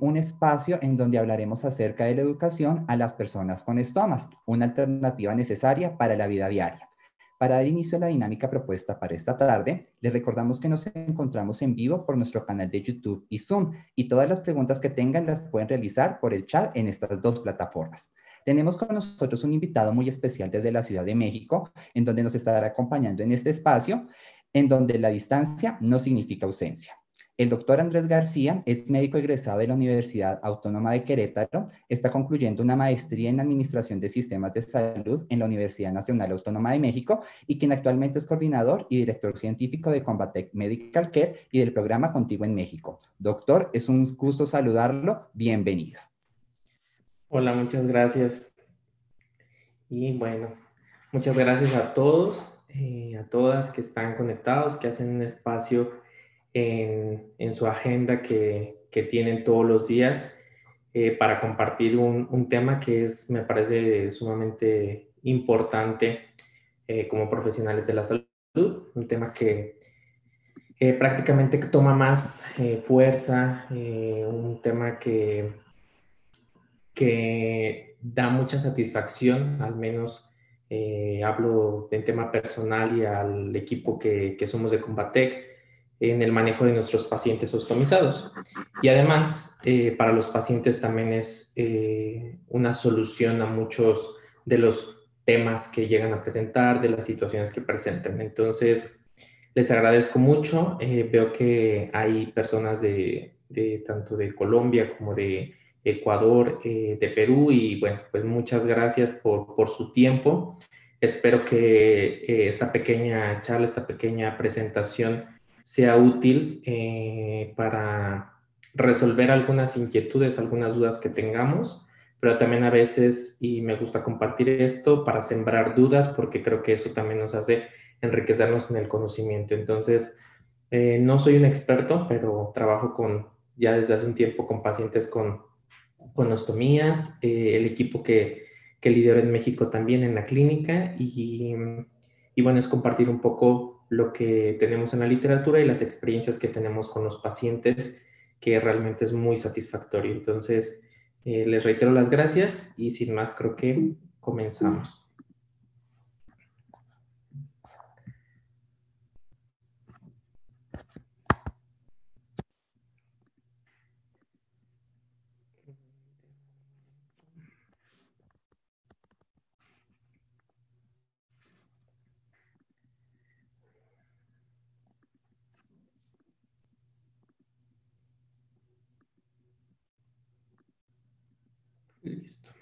un espacio en donde hablaremos acerca de la educación a las personas con estomas, una alternativa necesaria para la vida diaria. Para dar inicio a la dinámica propuesta para esta tarde, les recordamos que nos encontramos en vivo por nuestro canal de YouTube y Zoom y todas las preguntas que tengan las pueden realizar por el chat en estas dos plataformas. Tenemos con nosotros un invitado muy especial desde la Ciudad de México, en donde nos estará acompañando en este espacio, en donde la distancia no significa ausencia. El doctor Andrés García es médico egresado de la Universidad Autónoma de Querétaro, está concluyendo una maestría en Administración de Sistemas de Salud en la Universidad Nacional Autónoma de México y quien actualmente es coordinador y director científico de Combatec Medical Care y del programa Contigo en México. Doctor, es un gusto saludarlo, bienvenido. Hola, muchas gracias. Y bueno, muchas gracias a todos, eh, a todas que están conectados, que hacen un espacio en, su agenda que, tienen todos los días eh, para compartir un, tema que es, me parece sumamente importante eh, como profesionales de la salud, un tema que eh, prácticamente toma más fuerza, un tema que, que da mucha satisfacción, al menos hablo del tema personal y al equipo que, que somos de Combatec, en el manejo de nuestros pacientes ostomizados. Y además, eh, para los pacientes también es eh, una solución a muchos de los temas que llegan a presentar, de las situaciones que presentan. Entonces, les agradezco mucho. Eh, veo que hay personas de, de, tanto de Colombia como de Ecuador, de Perú, y bueno, pues muchas gracias por, por su tiempo. Espero que esta pequeña charla, esta pequeña presentación, sea útil eh, para resolver algunas inquietudes, algunas dudas que tengamos, pero también a veces, y me gusta compartir esto, para sembrar dudas, porque creo que eso también nos hace enriquecernos en el conocimiento. Entonces, eh, no soy un experto, pero trabajo con, ya desde hace un tiempo con pacientes con, con ostomías, eh, el equipo que, que lidero en México también en la clínica, y, y bueno, es compartir un poco lo que tenemos en la literatura y las experiencias que tenemos con los pacientes, que realmente es muy satisfactorio. Entonces, eh, les reitero las gracias y sin más creo que comenzamos. Listo.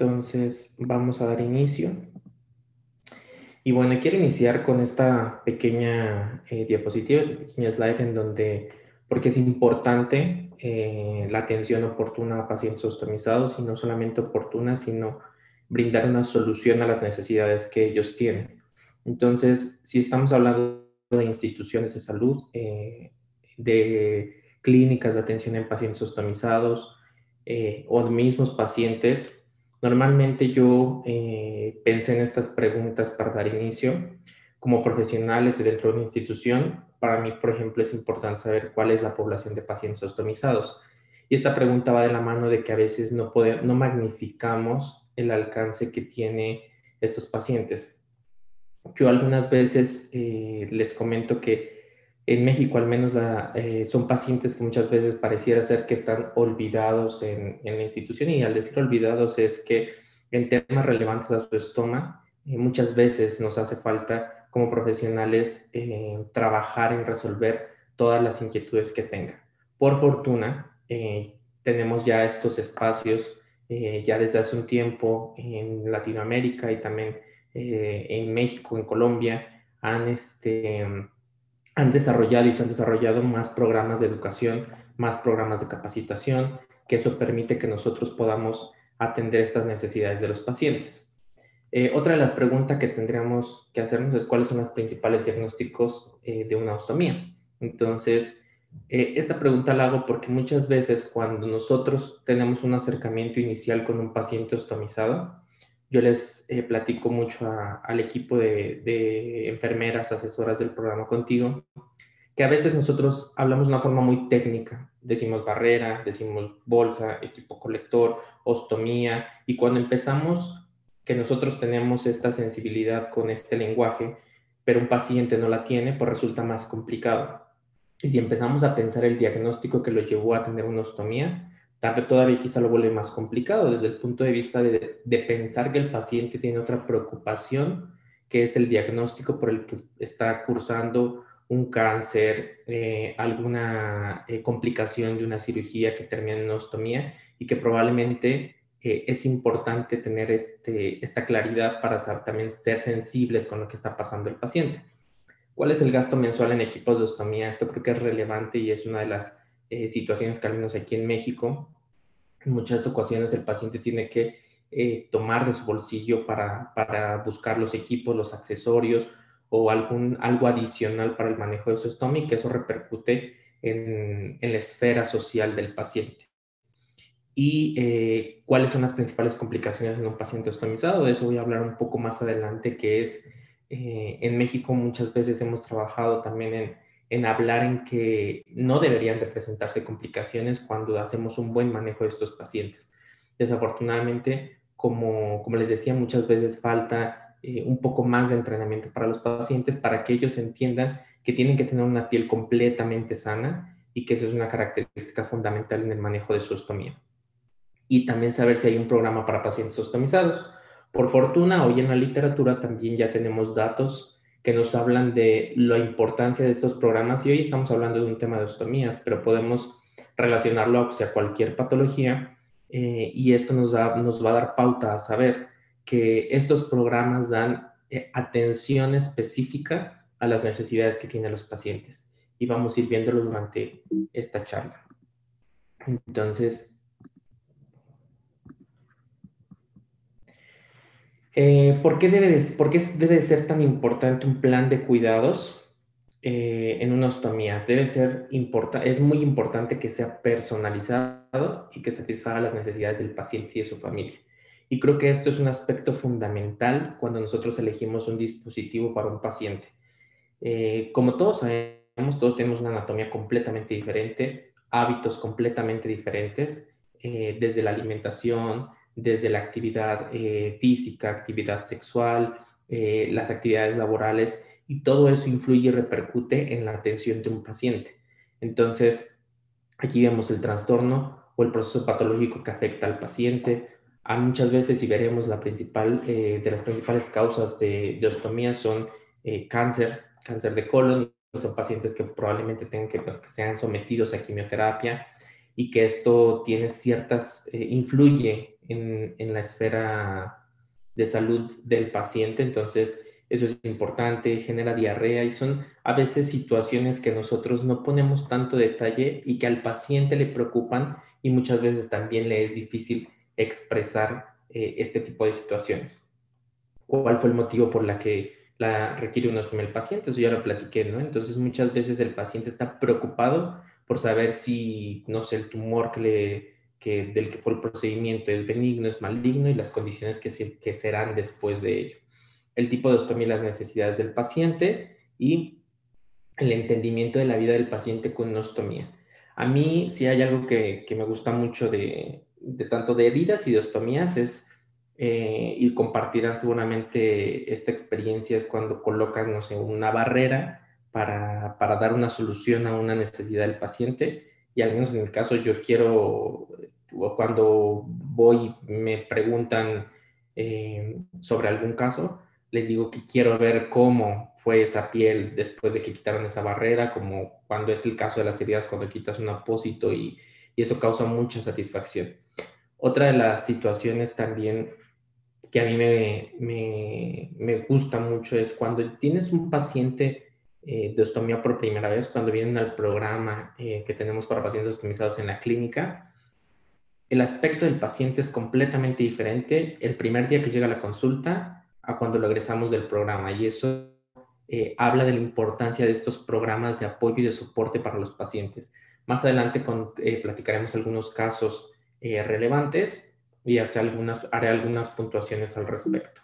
Entonces vamos a dar inicio. Y bueno, quiero iniciar con esta pequeña eh, diapositiva, esta pequeña slide en donde, porque es importante eh, la atención oportuna a pacientes ostomizados y no solamente oportuna, sino brindar una solución a las necesidades que ellos tienen. Entonces, si estamos hablando de instituciones de salud, eh, de clínicas de atención en pacientes ostomizados eh, o mismos pacientes, normalmente yo eh, pensé en estas preguntas para dar inicio. Como profesionales dentro de una institución, para mí, por ejemplo, es importante saber cuál es la población de pacientes ostomizados. Y esta pregunta va de la mano de que a veces no, no magnificamos el alcance que tiene estos pacientes. Yo algunas veces eh, les comento que en México al menos eh, son pacientes que muchas veces pareciera ser que están olvidados en, la institución y al decir olvidados es que en temas relevantes a su estómago eh, muchas veces nos hace falta como profesionales eh, trabajar en resolver todas las inquietudes que tengan. Por fortuna, tenemos ya estos espacios ya desde hace un tiempo en Latinoamérica y también en México, en Colombia, han este, han desarrollado y se han desarrollado más programas de educación, más programas de capacitación, que eso permite que nosotros podamos atender estas necesidades de los pacientes. Eh, otra de las preguntas que tendríamos que hacernos es cuáles son los principales diagnósticos eh, de una ostomía. Entonces, eh, esta pregunta la hago porque muchas veces cuando nosotros tenemos un acercamiento inicial con un paciente ostomizado, yo les eh, platico mucho al equipo de, enfermeras asesoras del programa contigo, que a veces nosotros hablamos de una forma muy técnica. Decimos barrera, decimos bolsa, equipo colector, ostomía, y cuando empezamos que nosotros tenemos esta sensibilidad con este lenguaje, pero un paciente no la tiene, pues resulta más complicado. Y si empezamos a pensar el diagnóstico que lo llevó a tener una ostomía, todavía quizá lo vuelve más complicado desde el punto de vista de, de pensar que el paciente tiene otra preocupación, que es el diagnóstico por el que está cursando un cáncer, eh, alguna eh, complicación de una cirugía que termina en ostomía y que probablemente eh, es importante tener este, esta claridad para también ser sensibles con lo que está pasando el paciente. ¿Cuál es el gasto mensual en equipos de ostomía? Esto creo que es relevante y es una de las situaciones que al menos aquí en México, en muchas ocasiones el paciente tiene que tomar de su bolsillo para, para buscar los equipos, los accesorios, o algún, algo adicional para el manejo de su estómago y que eso repercute en, en la esfera social del paciente. Y eh, cuáles son las principales complicaciones en un paciente ostomizado. De eso voy a hablar un poco más adelante, que es eh, en México muchas veces hemos trabajado también en, en hablar en que no deberían de presentarse complicaciones cuando hacemos un buen manejo de estos pacientes. Desafortunadamente, como, les decía, muchas veces falta eh, un poco más de entrenamiento para los pacientes para que ellos entiendan que tienen que tener una piel completamente sana y que eso es una característica fundamental en el manejo de su ostomía. Y también saber si hay un programa para pacientes ostomizados. Por fortuna, hoy en la literatura también ya tenemos datos que nos hablan de la importancia de estos programas y hoy estamos hablando de un tema de ostomías, pero podemos relacionarlo a cualquier patología eh, y esto nos, nos va a dar pauta a saber que estos programas dan eh, atención específica a las necesidades que tienen los pacientes y vamos a ir viéndolo durante esta charla. Entonces, eh, ¿por, qué debe de, ¿por, qué debe ser tan importante un plan de cuidados eh, en una ostomía? Debe ser es muy importante que sea personalizado y que satisfaga las necesidades del paciente y de su familia. Y creo que esto es un aspecto fundamental cuando nosotros elegimos un dispositivo para un paciente. Eh, como todos sabemos, todos tenemos una anatomía completamente diferente, hábitos completamente diferentes, desde la alimentación, desde la actividad eh, física, actividad sexual, las actividades laborales, y todo eso influye y repercute en la atención de un paciente. Entonces, aquí vemos el trastorno o el proceso patológico que afecta al paciente, a muchas veces, y veremos, la principal, eh, de las principales causas de, de ostomía son eh, cáncer, cáncer de colon, son pacientes que probablemente tengan que, que sean sometidos a quimioterapia y que esto tiene ciertas, eh, influye en, la esfera de salud del paciente, entonces eso es importante, genera diarrea y son a veces situaciones que nosotros no ponemos tanto detalle y que al paciente le preocupan y muchas veces también le es difícil expresar eh, este tipo de situaciones. ¿Cuál fue el motivo por la que la requiere uno el paciente? Eso ya lo platiqué, ¿no? Entonces muchas veces el paciente está preocupado por saber si, no sé, el tumor que le, que, del que fue el procedimiento es benigno, es maligno y las condiciones que, se, que serán después de ello. El tipo de ostomía las necesidades del paciente y el entendimiento de la vida del paciente con una ostomía. A mí, si hay algo que, que me gusta mucho de, de tanto de heridas y de ostomías es, eh, y compartirán seguramente esta experiencia es cuando colocas, no sé, una barrera para, para, dar una solución a una necesidad del paciente. Y al menos en el caso yo quiero, cuando voy me preguntan eh, sobre algún caso, les digo que quiero ver cómo fue esa piel después de que quitaron esa barrera, como cuando es el caso de las heridas, cuando quitas un apósito y, y eso causa mucha satisfacción. Otra de las situaciones también que a mí me, me, gusta mucho es cuando tienes un paciente eh, de ostomía por primera vez, cuando vienen al programa eh, que tenemos para pacientes ostomizados en la clínica, el aspecto del paciente es completamente diferente el primer día que llega a la consulta a cuando lo egresamos del programa. Y eso eh, habla de la importancia de estos programas de apoyo y de soporte para los pacientes. Más adelante eh, platicaremos algunos casos eh, relevantes y algunas, haré algunas puntuaciones al respecto.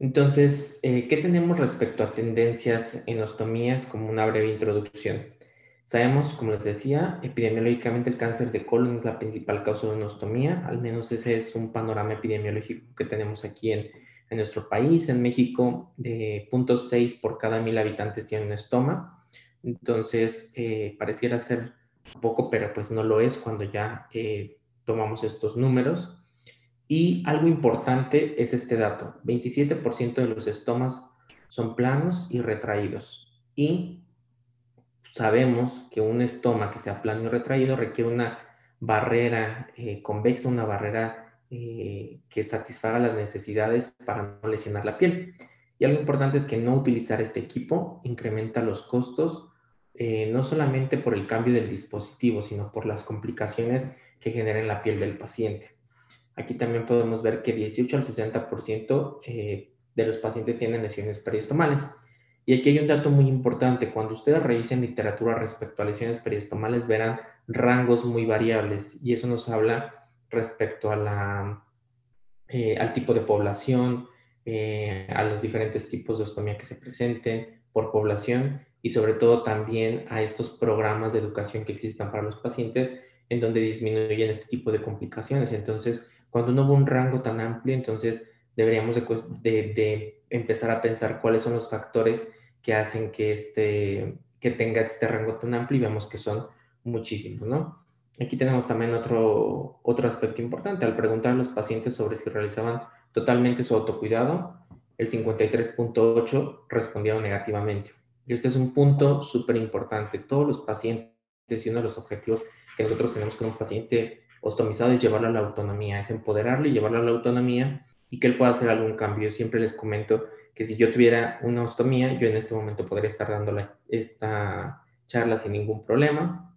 Entonces, eh, ¿qué tenemos respecto a tendencias en ostomías como una breve introducción? Sabemos, como les decía, epidemiológicamente el cáncer de colon es la principal causa de ostomía, al menos ese es un panorama epidemiológico que tenemos aquí en, nuestro país. En México, de 0.6 por cada mil habitantes tiene un estoma, entonces eh, pareciera ser poco, pero pues no lo es cuando ya eh, tomamos estos números. Y algo importante es este dato, 27% de los estomas son planos y retraídos. Y sabemos que un estoma que sea plano y retraído requiere una barrera eh, convexa, una barrera eh, que satisfaga las necesidades para no lesionar la piel. Y algo importante es que no utilizar este equipo incrementa los costos, eh, no solamente por el cambio del dispositivo, sino por las complicaciones que genera en la piel del paciente. Aquí también podemos ver que 18 al 60% eh, de los pacientes tienen lesiones periostomales. Y aquí hay un dato muy importante. Cuando ustedes revisen literatura respecto a lesiones periostomales, verán rangos muy variables. Y eso nos habla respecto a la, eh, al tipo de población, eh, a los diferentes tipos de ostomía que se presenten por población y sobre todo también a estos programas de educación que existan para los pacientes en donde disminuyen este tipo de complicaciones. Entonces, cuando no hubo un rango tan amplio, entonces deberíamos de, empezar a pensar cuáles son los factores que hacen que, este, que tenga este rango tan amplio y vemos que son muchísimos, ¿no? Aquí tenemos también otro, otro aspecto importante. Al preguntar a los pacientes sobre si realizaban totalmente su autocuidado, el 53.8 respondieron negativamente. Y este es un punto súper importante. Todos los pacientes y uno de los objetivos que nosotros tenemos con un paciente ostomizado es llevarlo a la autonomía, es empoderarlo y llevarlo a la autonomía y que él pueda hacer algún cambio. siempre les comento que si yo tuviera una ostomía, yo en este momento podría estar dando esta charla sin ningún problema,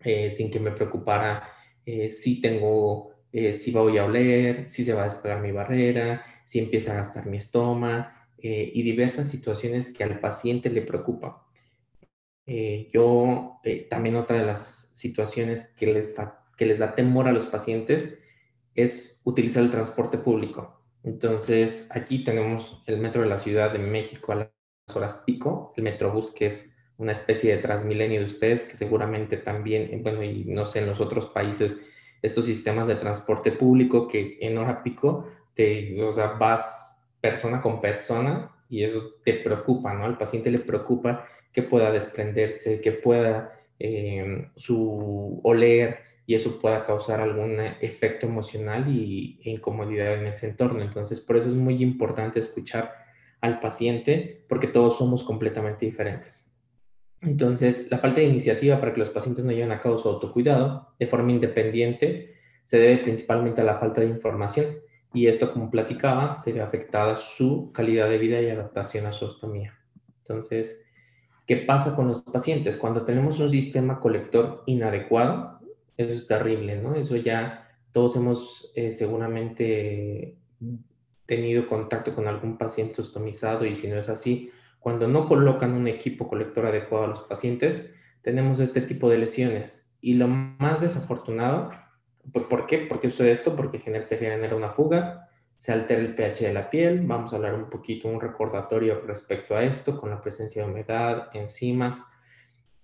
eh, sin que me preocupara eh, si tengo, eh, si voy a oler, si se va a despegar mi barrera, si empieza a gastar mi estómago y diversas situaciones que al paciente le preocupan. yo también otra de las situaciones que les que les da temor a los pacientes es utilizar el transporte público. Entonces, aquí tenemos el metro de la Ciudad de México a las horas pico, el Metrobús, que es una especie de transmilenio de ustedes, que seguramente también, eh, bueno, y no sé, en los otros países, estos sistemas de transporte público que en hora pico, te, o sea, vas persona con persona y eso te preocupa, ¿no? Al paciente le preocupa que pueda desprenderse, que pueda eh, su oler, y eso pueda causar algún efecto emocional y, e incomodidad en ese entorno. Entonces, por eso es muy importante escuchar al paciente porque todos somos completamente diferentes. Entonces, la falta de iniciativa para que los pacientes no lleven a cabo su autocuidado de forma independiente se debe principalmente a la falta de información y esto, como platicaba, se ve afectada su calidad de vida y adaptación a su ostomía. Entonces, ¿qué pasa con los pacientes? Cuando tenemos un sistema colector inadecuado, eso es terrible, ¿no? Eso ya todos hemos eh, seguramente tenido contacto con algún paciente ostomizado y si no es así, cuando no colocan un equipo colector adecuado a los pacientes, tenemos este tipo de lesiones. Y lo más desafortunado, ¿por qué? Porque sucede esto, porque se genera una fuga, se altera el pH de la piel, vamos a hablar un poquito, un recordatorio respecto a esto, con la presencia de humedad, enzimas,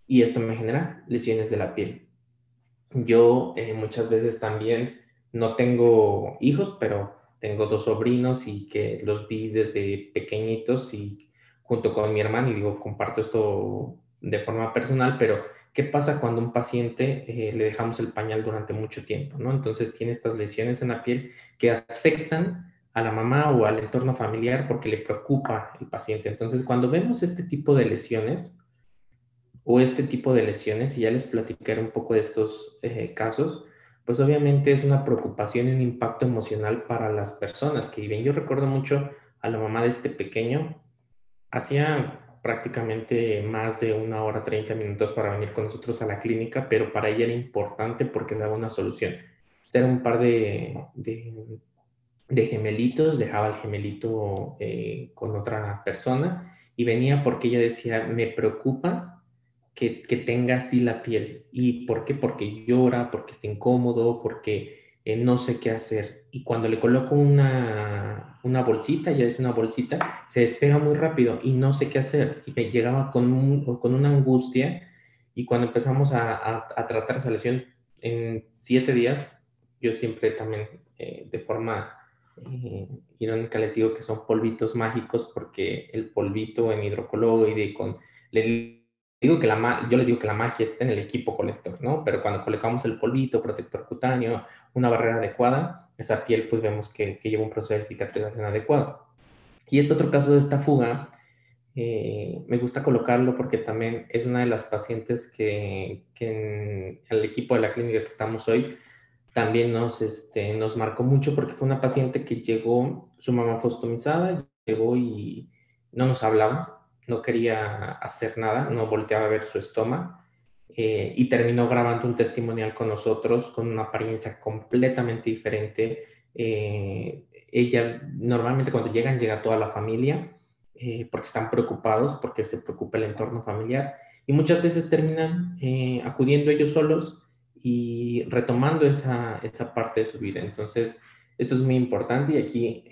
y esto me genera lesiones de la piel. Yo eh, muchas veces también no tengo hijos, pero tengo dos sobrinos y que los vi desde pequeñitos y junto con mi hermano, y digo, comparto esto de forma personal, pero ¿qué pasa cuando un paciente eh, le dejamos el pañal durante mucho tiempo? ¿no? Entonces tiene estas lesiones en la piel que afectan a la mamá o al entorno familiar porque le preocupa el paciente. Entonces, cuando vemos este tipo de lesiones, o este tipo de lesiones, y ya les platicaré un poco de estos eh, casos, pues obviamente es una preocupación y un impacto emocional para las personas que viven. Yo recuerdo mucho a la mamá de este pequeño, hacía prácticamente más de una hora, 30 minutos para venir con nosotros a la clínica, pero para ella era importante porque daba una solución. Era un par de, de, gemelitos, dejaba el gemelito eh, con otra persona y venía porque ella decía, me preocupa que, tenga así la piel. ¿Y por qué? Porque llora, porque está incómodo, porque eh, no sé qué hacer. Y cuando le coloco una, una, bolsita, ya es una bolsita, se despega muy rápido y no sé qué hacer. Y me llegaba con, con una angustia. Y cuando empezamos a, a, tratar esa lesión en siete días, yo siempre también eh, de forma eh, irónica les digo que son polvitos mágicos porque el polvito en hidrocoloide con... Le, digo que la, yo les digo que la magia está en el equipo colector, ¿no? Pero cuando colocamos el polvito, protector cutáneo, una barrera adecuada, esa piel pues vemos que, que lleva un proceso de cicatrización adecuado. Y este otro caso de esta fuga, eh, me gusta colocarlo porque también es una de las pacientes que, que en el equipo de la clínica que estamos hoy también nos, este, nos marcó mucho porque fue una paciente que llegó, su mamá fue ostomizada, llegó y no nos hablaba, no quería hacer nada, no volteaba a ver su estómago eh, y terminó grabando un testimonial con nosotros con una apariencia completamente diferente. Eh, ella normalmente cuando llegan llega toda la familia eh, porque están preocupados, porque se preocupa el entorno familiar y muchas veces terminan acudiendo ellos solos y retomando esa, esa parte de su vida. Entonces, esto es muy importante y aquí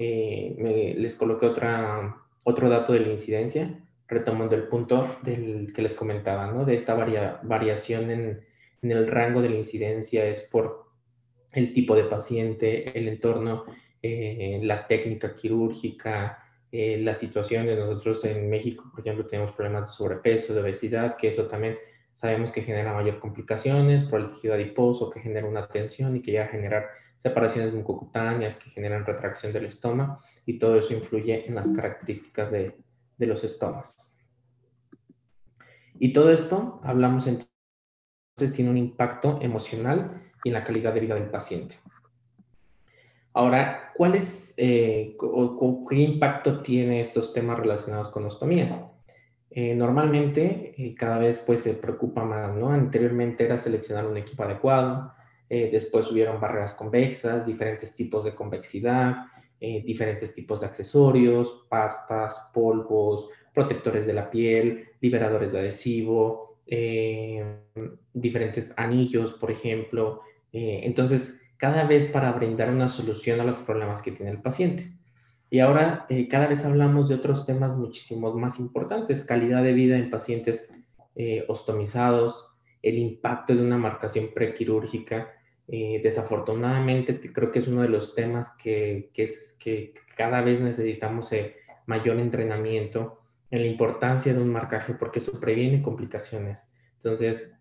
les coloqué otra, otro dato de la incidencia retomando el punto del que les comentaba, ¿no? De esta variación en, el rango de la incidencia es por el tipo de paciente, el entorno, eh, la técnica quirúrgica, eh, la situación de nosotros en México, por ejemplo, tenemos problemas de sobrepeso, de obesidad, que eso también sabemos que genera mayor complicaciones por el tejido adiposo, que genera una tensión y que llega a generar separaciones mucocutáneas, que generan retracción del estómago y todo eso influye en las características de, de los estómagos. Y todo esto, hablamos entonces, tiene un impacto emocional y en la calidad de vida del paciente. Ahora, ¿cuál es eh, o, qué impacto tiene estos temas relacionados con ostomías? Eh, normalmente eh, cada vez pues se preocupa más, ¿no? Anteriormente era seleccionar un equipo adecuado, después hubieron barreras convexas, diferentes tipos de convexidad, eh, diferentes tipos de accesorios, pastas, polvos, protectores de la piel, liberadores de adhesivo, eh, diferentes anillos, por ejemplo. Eh, entonces, cada vez para brindar una solución a los problemas que tiene el paciente. Y ahora cada vez hablamos de otros temas muchísimo más importantes, calidad de vida en pacientes ostomizados, el impacto de una marcación prequirúrgica, eh, desafortunadamente creo que es uno de los temas que, es, que cada vez necesitamos eh, mayor entrenamiento en la importancia de un marcaje porque eso previene complicaciones. Entonces,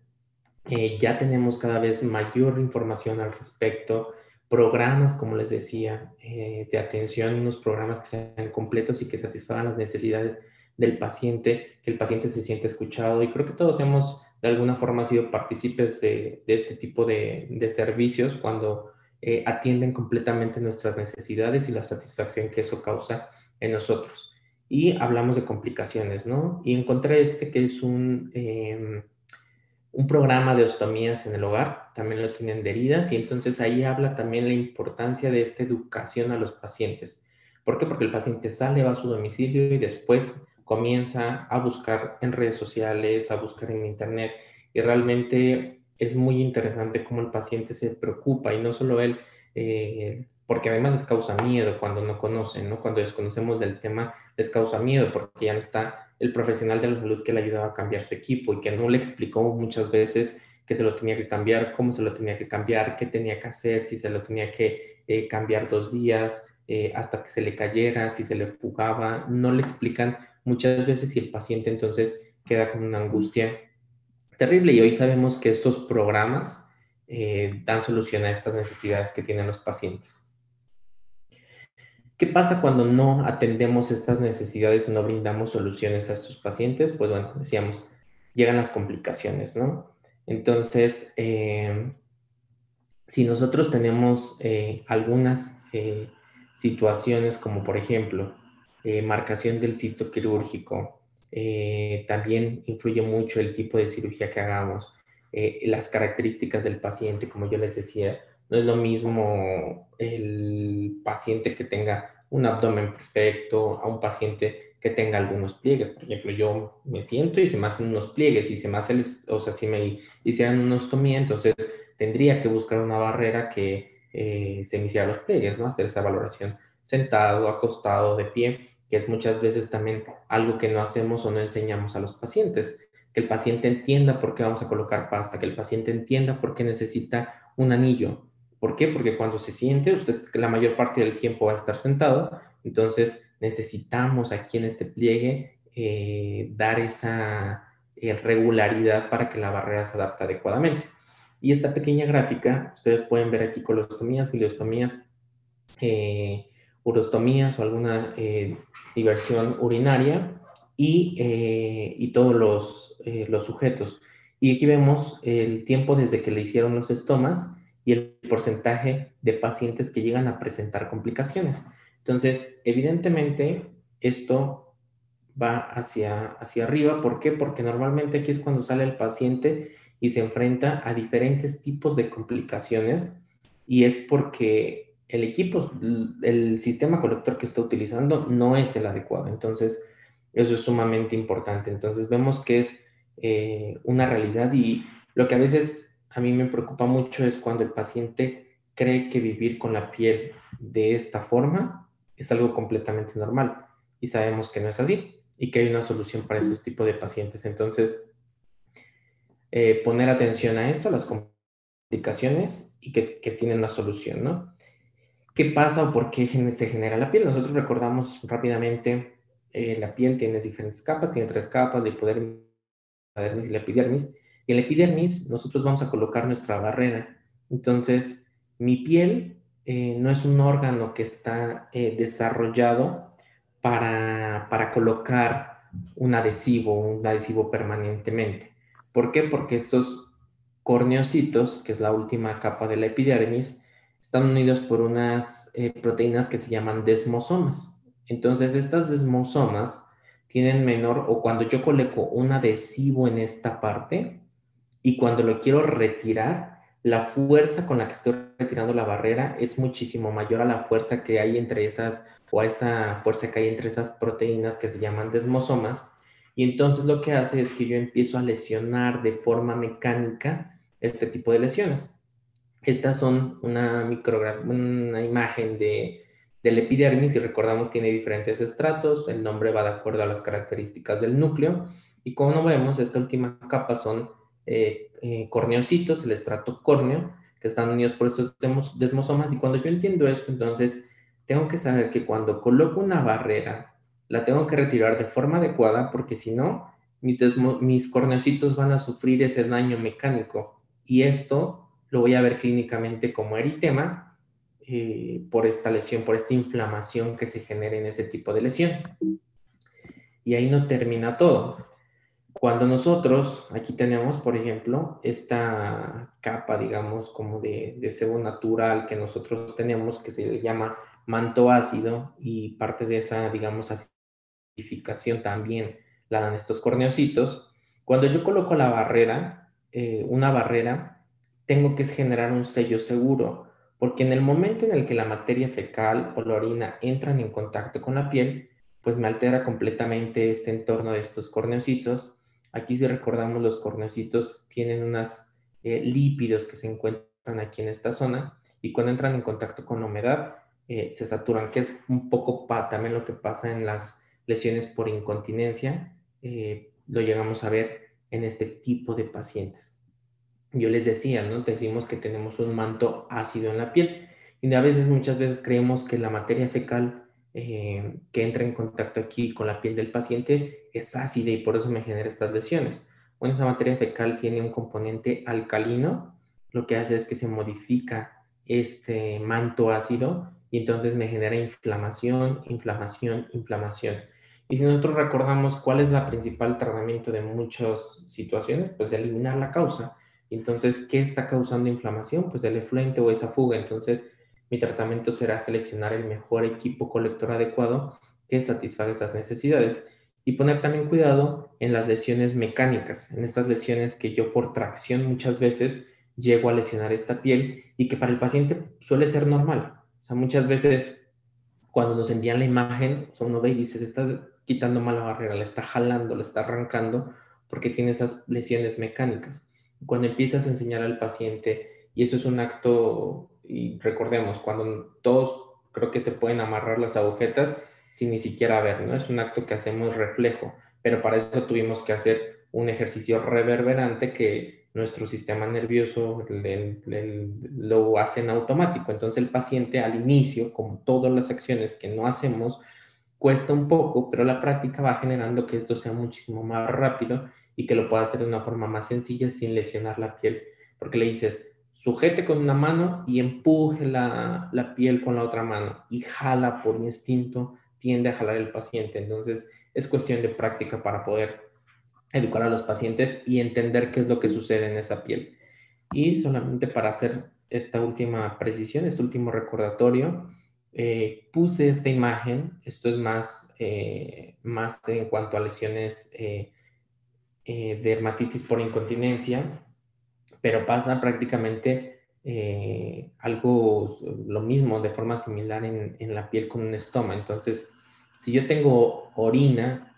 eh, ya tenemos cada vez mayor información al respecto, programas, como les decía, de atención, unos programas que sean completos y que satisfagan las necesidades del paciente, que el paciente se siente escuchado y creo que todos hemos de alguna forma sido partícipes de, este tipo de, servicios cuando eh, atienden completamente nuestras necesidades y la satisfacción que eso causa en nosotros. Y hablamos de complicaciones, ¿no? Y encontré este que es un, em, un programa de ostomías en el hogar, también lo tienen de heridas, y entonces ahí habla también la importancia de esta educación a los pacientes. ¿Por qué? Porque el paciente sale, va a su domicilio y después comienza a buscar en redes sociales, a buscar en internet y realmente es muy interesante cómo el paciente se preocupa y no solo él, eh, porque además les causa miedo cuando no conocen, ¿no? Cuando desconocemos del tema les causa miedo porque ya no está el profesional de la salud que le ayudaba a cambiar su equipo y que no le explicó muchas veces que se lo tenía que cambiar, cómo se lo tenía que cambiar, qué tenía que hacer, si se lo tenía que eh, cambiar dos días, eh, hasta que se le cayera, si se le fugaba, no le explican muchas veces y el paciente entonces queda con una angustia terrible y hoy sabemos que estos programas eh, dan solución a estas necesidades que tienen los pacientes. ¿Qué pasa cuando no atendemos estas necesidades o no brindamos soluciones a estos pacientes? Pues bueno, decíamos, llegan las complicaciones, ¿no? Entonces, eh, si nosotros tenemos eh, algunas situaciones como por ejemplo eh, marcación del sitio quirúrgico. Eh, también influye mucho el tipo de cirugía que hagamos, eh, las características del paciente, como yo les decía, no es lo mismo el paciente que tenga un abdomen perfecto a un paciente que tenga algunos pliegues. Por ejemplo, yo me siento y se me hacen unos pliegues y se me hacen, o sea, si me hicieran una ostomía, entonces tendría que buscar una barrera que eh, se iniciar los pliegues, ¿no? Hacer esa valoración sentado, acostado, de pie, que es muchas veces también algo que no hacemos o no enseñamos a los pacientes. Que el paciente entienda por qué vamos a colocar pasta, que el paciente entienda por qué necesita un anillo. ¿Por qué? Porque cuando se siente, usted la mayor parte del tiempo va a estar sentado, entonces necesitamos aquí en este pliegue eh, dar esa eh, regularidad para que la barrera se adapte adecuadamente. Y esta pequeña gráfica, ustedes pueden ver aquí colostomías, ileostomías, eh, urostomías o alguna eh, diversión urinaria y, eh, y todos los, los, sujetos. Y aquí vemos el tiempo desde que le hicieron los estomas y el porcentaje de pacientes que llegan a presentar complicaciones. Entonces, evidentemente, esto va hacia, hacia arriba. ¿Por qué? Porque normalmente aquí es cuando sale el paciente y se enfrenta a diferentes tipos de complicaciones y es porque el equipo, el sistema colector que está utilizando no es el adecuado. Entonces, eso es sumamente importante. Entonces, vemos que es eh, una realidad y lo que a veces a mí me preocupa mucho es cuando el paciente cree que vivir con la piel de esta forma es algo completamente normal y sabemos que no es así y que hay una solución para esos tipos de pacientes. Entonces, eh, poner atención a esto, a las complicaciones y que, tienen una solución, ¿no? ¿Qué pasa o por qué se genera la piel? Nosotros recordamos rápidamente, eh, la piel tiene diferentes capas, tiene tres capas, la hipodermis, y la epidermis. Y en la epidermis nosotros vamos a colocar nuestra barrera. Entonces, mi piel eh, no es un órgano que está desarrollado para, para colocar un adhesivo, un adhesivo permanentemente. ¿Por qué? Porque estos corneocitos, que es la última capa de la epidermis, están unidos por unas eh, proteínas que se llaman desmosomas. Entonces, estas desmosomas tienen menor, o cuando yo coloco un adhesivo en esta parte y cuando lo quiero retirar, la fuerza con la que estoy retirando la barrera es muchísimo mayor a la fuerza que hay entre esas, o a esa fuerza que hay entre esas proteínas que se llaman desmosomas, y entonces lo que hace es que yo empiezo a lesionar de forma mecánica este tipo de lesiones. Estas son una, una imagen de, del epidermis y recordamos tiene diferentes estratos, el nombre va de acuerdo a las características del núcleo y como vemos esta última capa son eh, eh, corneocitos, el estrato córneo, que están unidos por estos desmosomas y cuando yo entiendo esto entonces tengo que saber que cuando coloco una barrera la tengo que retirar de forma adecuada porque si no, mis, mis corneocitos van a sufrir ese daño mecánico y esto lo voy a ver clínicamente como eritema eh, por esta lesión, por esta inflamación que se genera en ese tipo de lesión. Y ahí no termina todo. Cuando nosotros, aquí tenemos, por ejemplo, esta capa, digamos, como de, de sebo natural que nosotros tenemos, que se llama manto ácido, y parte de esa, digamos, así también la dan estos corneocitos. Cuando yo coloco la barrera, eh, una barrera, tengo que generar un sello seguro, porque en el momento en el que la materia fecal o la orina entran en contacto con la piel, pues me altera completamente este entorno de estos corneocitos. Aquí si recordamos los corneocitos tienen unos eh, lípidos que se encuentran aquí en esta zona y cuando entran en contacto con la humedad eh, se saturan, que es un poco también lo que pasa en las lesiones por incontinencia, eh, lo llegamos a ver en este tipo de pacientes. Yo les decía, ¿no? Decimos que tenemos un manto ácido en la piel y a veces, muchas veces creemos que la materia fecal eh, que entra en contacto aquí con la piel del paciente es ácida y por eso me genera estas lesiones. Bueno, esa materia fecal tiene un componente alcalino, lo que hace es que se modifica este manto ácido y entonces me genera inflamación, inflamación, inflamación. Y si nosotros recordamos cuál es la principal tratamiento de muchas situaciones, pues eliminar la causa. Entonces, ¿qué está causando inflamación? Pues el efluente o esa fuga. Entonces, mi tratamiento será seleccionar el mejor equipo colector adecuado que satisfaga esas necesidades y poner también cuidado en las lesiones mecánicas, en estas lesiones que yo por tracción muchas veces llego a lesionar esta piel y que para el paciente suele ser normal. O sea, muchas veces cuando nos envían la imagen, uno ve y dice, está quitando mala barrera, la está jalando, la está arrancando porque tiene esas lesiones mecánicas. Cuando empiezas a enseñar al paciente, y eso es un acto y recordemos, cuando todos creo que se pueden amarrar las agujetas sin ni siquiera ver, ¿no? Es un acto que hacemos reflejo, pero para eso tuvimos que hacer un ejercicio reverberante que nuestro sistema nervioso lo hace en automático. Entonces el paciente al inicio, como todas las acciones que no hacemos, cuesta un poco, pero la práctica va generando que esto sea muchísimo más rápido y que lo pueda hacer de una forma más sencilla sin lesionar la piel. Porque le dices, sujete con una mano y empuje la, la piel con la otra mano y jala por instinto, tiende a jalar el paciente. Entonces es cuestión de práctica para poder educar a los pacientes y entender qué es lo que sucede en esa piel. Y solamente para hacer esta última precisión, este último recordatorio, eh, puse esta imagen, esto es más, eh, más en cuanto a lesiones eh, de dermatitis por incontinencia, pero pasa prácticamente algo, lo mismo, de forma similar en, en, la piel con un estoma. Entonces, si yo tengo orina,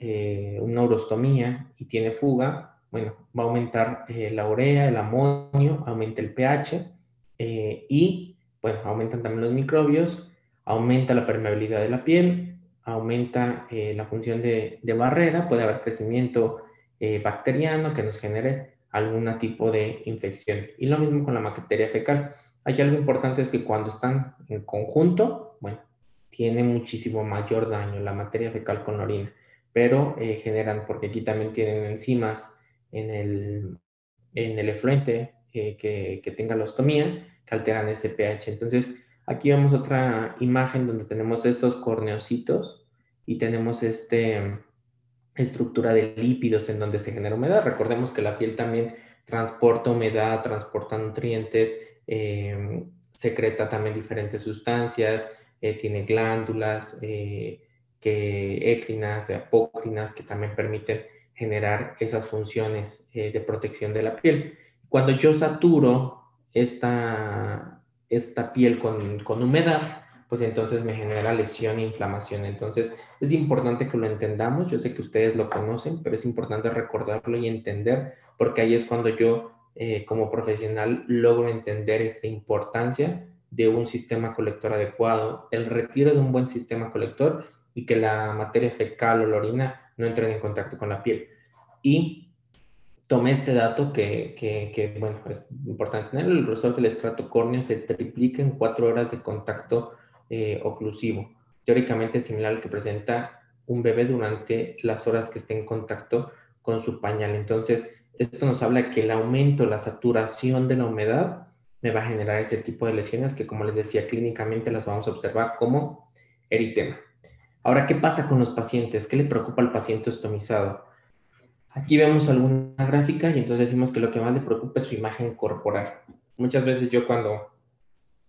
una urostomía y tiene fuga, bueno, va a aumentar la urea, el amonio, aumenta el pH y bueno, aumentan también los microbios, aumenta la permeabilidad de la piel, aumenta eh, la función de, barrera, puede haber crecimiento eh, bacteriano que nos genere algún tipo de infección. Y lo mismo con la bacteria fecal. Hay algo importante es que cuando están en conjunto, bueno, tiene muchísimo mayor daño la materia fecal con la orina, pero eh, generan, porque aquí también tienen enzimas en el, en el efluente que, que tenga la ostomía, que alteran ese pH. Entonces, aquí vemos otra imagen donde tenemos estos corneocitos y tenemos esta estructura de lípidos en donde se genera humedad. Recordemos que la piel también transporta humedad, transporta nutrientes, em, secreta también diferentes sustancias, eh, tiene glándulas eh, que, écrinas, apócrinas, que también permiten generar esas funciones eh, de protección de la piel. Cuando yo saturo esta, esta piel con, con humedad, pues entonces me genera lesión e inflamación. Entonces es importante que lo entendamos. Yo sé que ustedes lo conocen, pero es importante recordarlo y entender, porque ahí es cuando yo eh, como profesional logro entender esta importancia de un sistema colector adecuado, el retiro de un buen sistema colector y que la materia fecal o la orina no entren en contacto con la piel. Y tomé este dato que, que, bueno, es importante tener. El grosor del estrato córneo se triplica en cuatro horas de contacto eh, oclusivo. Teóricamente similar al que presenta un bebé durante las horas que esté en contacto con su pañal. Entonces, esto nos habla que el aumento, la saturación de la humedad me va a generar ese tipo de lesiones que, como les decía, clínicamente las vamos a observar como eritema. Ahora, ¿qué pasa con los pacientes? ¿Qué le preocupa al paciente ostomizado? Aquí vemos alguna gráfica y entonces decimos que lo que más le preocupa es su imagen corporal. Muchas veces yo cuando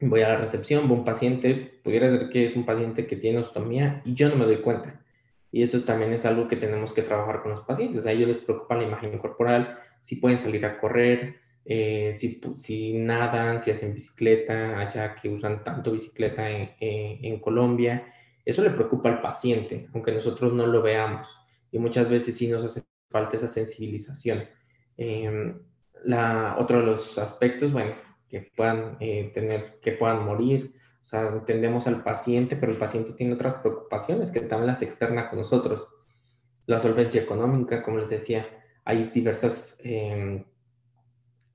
voy a la recepción, veo un paciente, pudiera ser que es un paciente que tiene ostomía y yo no me doy cuenta. Y eso también es algo que tenemos que trabajar con los pacientes. A ellos les preocupa la imagen corporal, si pueden salir a correr, eh, si, si, nadan, si hacen bicicleta, allá que usan tanto bicicleta en, en Colombia. Eso le preocupa al paciente, aunque nosotros no lo veamos. Y muchas veces sí nos hace falta esa sensibilización. Em, la, otro de los aspectos, bueno, que puedan eh, tener, que puedan morir, o sea, entendemos al paciente, pero el paciente tiene otras preocupaciones que también las externa con nosotros. La solvencia económica, como les decía, hay diversas, em,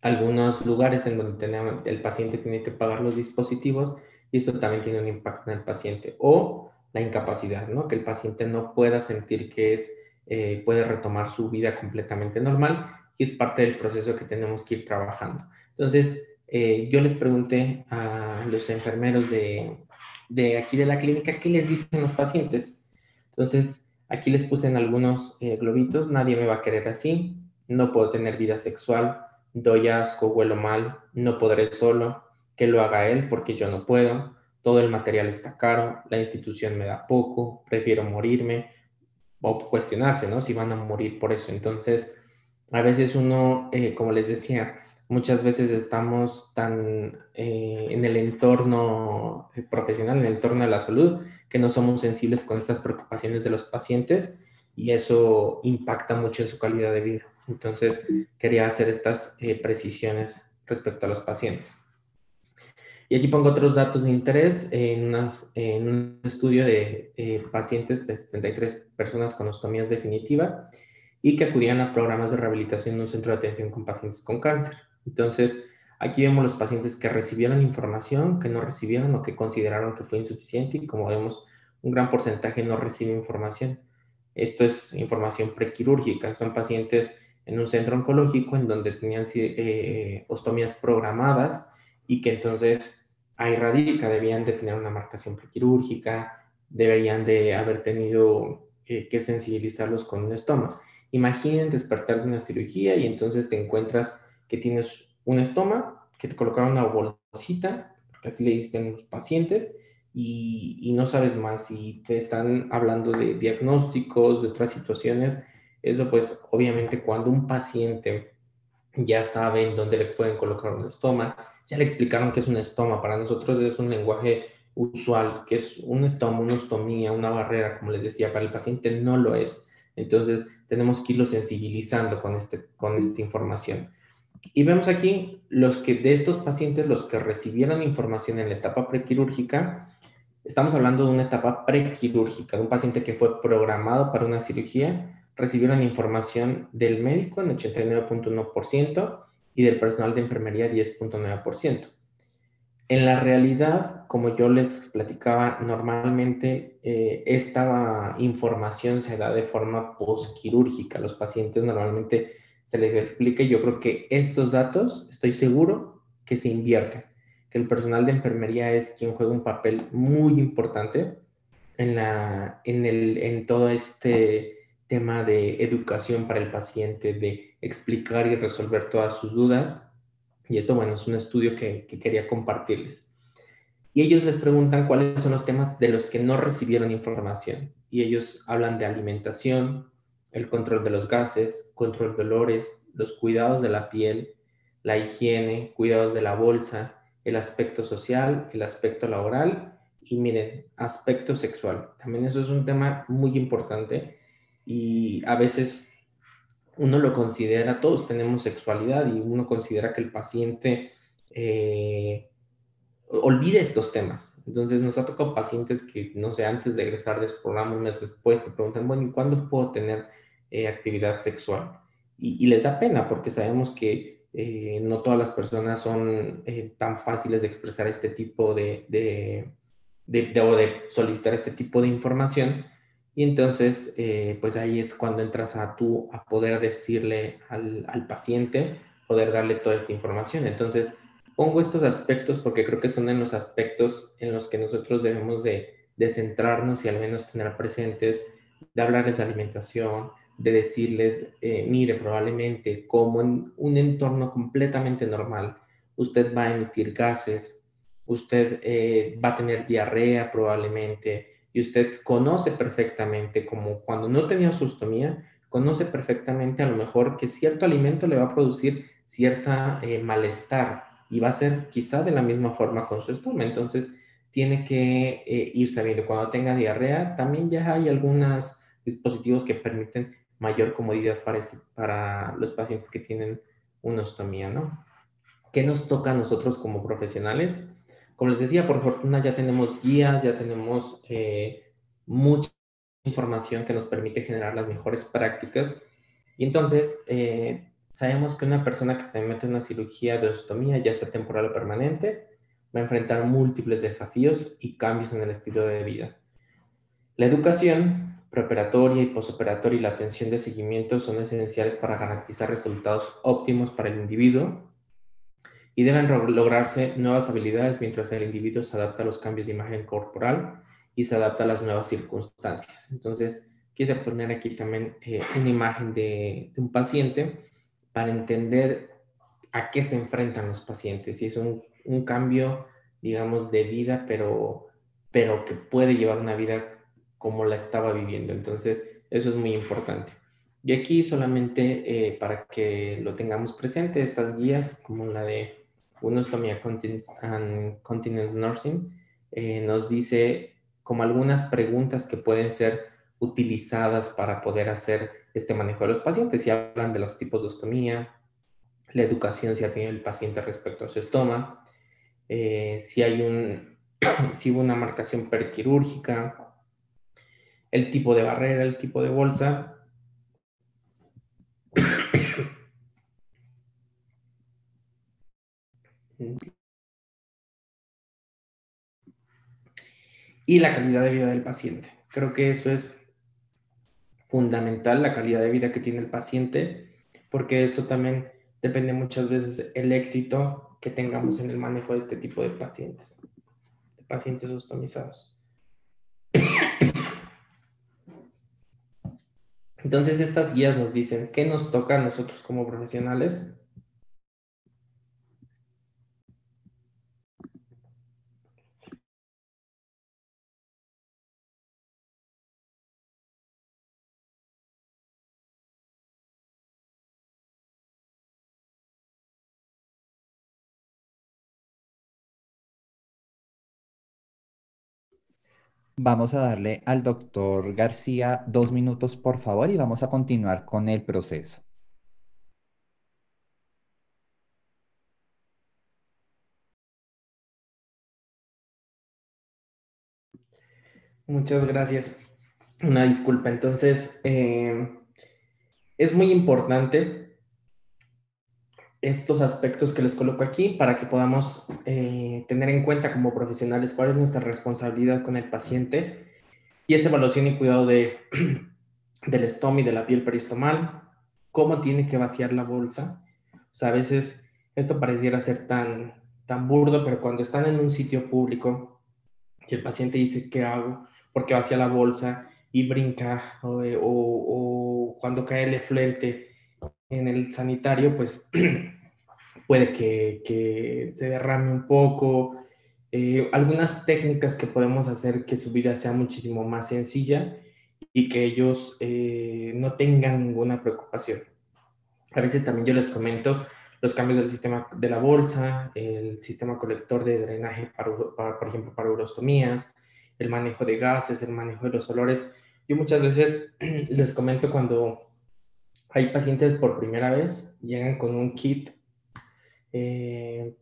algunos lugares en donde tenemos, el paciente tiene que pagar los dispositivos y esto también tiene un impacto en el paciente. O la incapacidad, ¿no? Que el paciente no pueda sentir que es eh, puede retomar su vida completamente normal y es parte del proceso que tenemos que ir trabajando. Entonces, eh, yo les pregunté a los enfermeros de, de, aquí de la clínica qué les dicen los pacientes. Entonces, aquí les puse en algunos eh, globitos, nadie me va a querer así, no puedo tener vida sexual, doy asco, huelo mal, no podré solo, que lo haga él porque yo no puedo, todo el material está caro, la institución me da poco, prefiero morirme, o cuestionarse, ¿no? Si van a morir por eso. Entonces, a veces uno, eh, como les decía, muchas veces estamos tan eh, en el entorno eh, profesional, en el entorno de la salud, que no somos sensibles con estas preocupaciones de los pacientes y eso impacta mucho en su calidad de vida. Entonces, quería hacer estas precisiones respecto a los pacientes. Y aquí pongo otros datos de interés en, un estudio de eh, pacientes de 73 personas con ostomías definitiva y que acudían a programas de rehabilitación en un centro de atención con pacientes con cáncer. Entonces, aquí vemos los pacientes que recibieron información, que no recibieron o que consideraron que fue insuficiente y como vemos, un gran porcentaje no recibe información. Esto es información prequirúrgica, son pacientes en un centro oncológico en donde tenían eh, ostomías programadas y que entonces ahí radica, debían de tener una marcación prequirúrgica, deberían de haber tenido eh, que sensibilizarlos con un estoma. Imaginen despertar de una cirugía y entonces te encuentras que tienes un estoma, que te colocaron una bolsita, porque así le dicen los pacientes, y, no sabes más y te están hablando de diagnósticos, de otras situaciones. Eso pues obviamente cuando un paciente ya sabe en dónde le pueden colocar un estoma, ya le explicaron que es un estoma. Para nosotros es un lenguaje usual, que es un estoma, una ostomía, una barrera, como les decía, para el paciente no lo es. Entonces, tenemos que irlo sensibilizando con, este, con esta información. Y vemos aquí los que de estos pacientes, los que recibieron información en la etapa prequirúrgica, estamos hablando de una etapa prequirúrgica, de un paciente que fue programado para una cirugía, recibieron información del médico en 89.1%, y del personal de enfermería 10.9%. En la realidad, como yo les platicaba, normalmente eh, esta información se da de forma postquirúrgica. Los pacientes normalmente se les explica y yo creo que estos datos, estoy seguro que se invierten, que el personal de enfermería es quien juega un papel muy importante en, la, en, el, en todo este tema de educación para el paciente, de explicar y resolver todas sus dudas. Y esto, bueno, es un estudio que, quería compartirles. Y ellos les preguntan cuáles son los temas de los que no recibieron información. Y ellos hablan de alimentación, el control de los gases, control de dolores, los cuidados de la piel, la higiene, cuidados de la bolsa, el aspecto social, el aspecto laboral y miren, aspecto sexual. También eso es un tema muy importante y a veces uno lo considera, todos tenemos sexualidad y uno considera que el paciente eh, olvide estos temas. Entonces nos ha tocado pacientes que, no sé, antes de egresar de su programa, un mes después, te preguntan, bueno, ¿y cuándo puedo tener eh, actividad sexual? Y, les da pena porque sabemos que eh, no todas las personas son tan fáciles de expresar este tipo de, de, de, o de solicitar este tipo de información y entonces, eh, pues ahí es cuando entras a tú a poder decirle al, al, paciente, poder darle toda esta información. Entonces, pongo estos aspectos porque creo que son en los aspectos en los que nosotros debemos de, de centrarnos y al menos tener presentes, de hablarles de alimentación, de decirles, eh, mire, probablemente como en un entorno completamente normal, usted va a emitir gases, usted eh, va a tener diarrea probablemente, y usted conoce perfectamente, como cuando no tenía sustomía, conoce perfectamente a lo mejor que cierto alimento le va a producir cierta eh, malestar y va a ser quizá de la misma forma con su estómago. Entonces, tiene que eh, ir sabiendo. Cuando tenga diarrea, también ya hay algunos dispositivos que permiten mayor comodidad para, este, para los pacientes que tienen una ostomía, ¿no? ¿Qué nos toca a nosotros como profesionales? Como les decía, por fortuna ya tenemos guías, ya tenemos eh, mucha información que nos permite generar las mejores prácticas. Y entonces, eh, sabemos que una persona que se mete en una cirugía de ostomía, ya sea temporal o permanente, va a enfrentar múltiples desafíos y cambios en el estilo de vida. La educación preoperatoria y posoperatoria y la atención de seguimiento son esenciales para garantizar resultados óptimos para el individuo y deben lograrse nuevas habilidades mientras el individuo se adapta a los cambios de imagen corporal y se adapta a las nuevas circunstancias. Entonces, quise poner aquí también eh, una imagen de, un paciente para entender a qué se enfrentan los pacientes. Y es un, un cambio, digamos, de vida, pero, pero que puede llevar una vida como la estaba viviendo. Entonces, eso es muy importante. Y aquí solamente eh, para que lo tengamos presente, estas guías como la de Unostomia and Continence Nursing, eh, nos dice como algunas preguntas que pueden ser utilizadas para poder hacer este manejo de los pacientes. Y hablan de los tipos de ostomía, la educación si ha tenido el paciente respecto a su estómago, eh, si hay un, si hubo una marcación perquirúrgica, el tipo de barrera, el tipo de bolsa. Y la calidad de vida del paciente. Creo que eso es fundamental, la calidad de vida que tiene el paciente, porque eso también depende muchas veces el éxito que tengamos en el manejo de este tipo de pacientes, de pacientes ostomizados. Entonces, estas guías nos dicen qué nos toca a nosotros como profesionales. Vamos a darle al doctor García dos minutos, por favor, y vamos a continuar con el proceso. Muchas gracias. Una disculpa. Entonces, eh, es muy importante estos aspectos que les coloco aquí para que podamos eh, tener en cuenta como profesionales cuál es nuestra responsabilidad con el paciente y esa evaluación y cuidado de, del estómago y de la piel peristomal, cómo tiene que vaciar la bolsa. O sea, a veces esto pareciera ser tan, tan burdo, pero cuando están en un sitio público y el paciente dice, ¿qué hago? Porque vacía la bolsa y brinca o, o cuando cae el efluente en el sanitario, pues puede que, se derrame un poco. Eh, algunas técnicas que podemos hacer que su vida sea muchísimo más sencilla y que ellos eh, no tengan ninguna preocupación. A veces también yo les comento los cambios del sistema de la bolsa, el sistema colector de drenaje, para, por ejemplo, para urostomías, el manejo de gases, el manejo de los olores. Yo muchas veces les comento cuando hay pacientes por primera vez, llegan con un kit eh,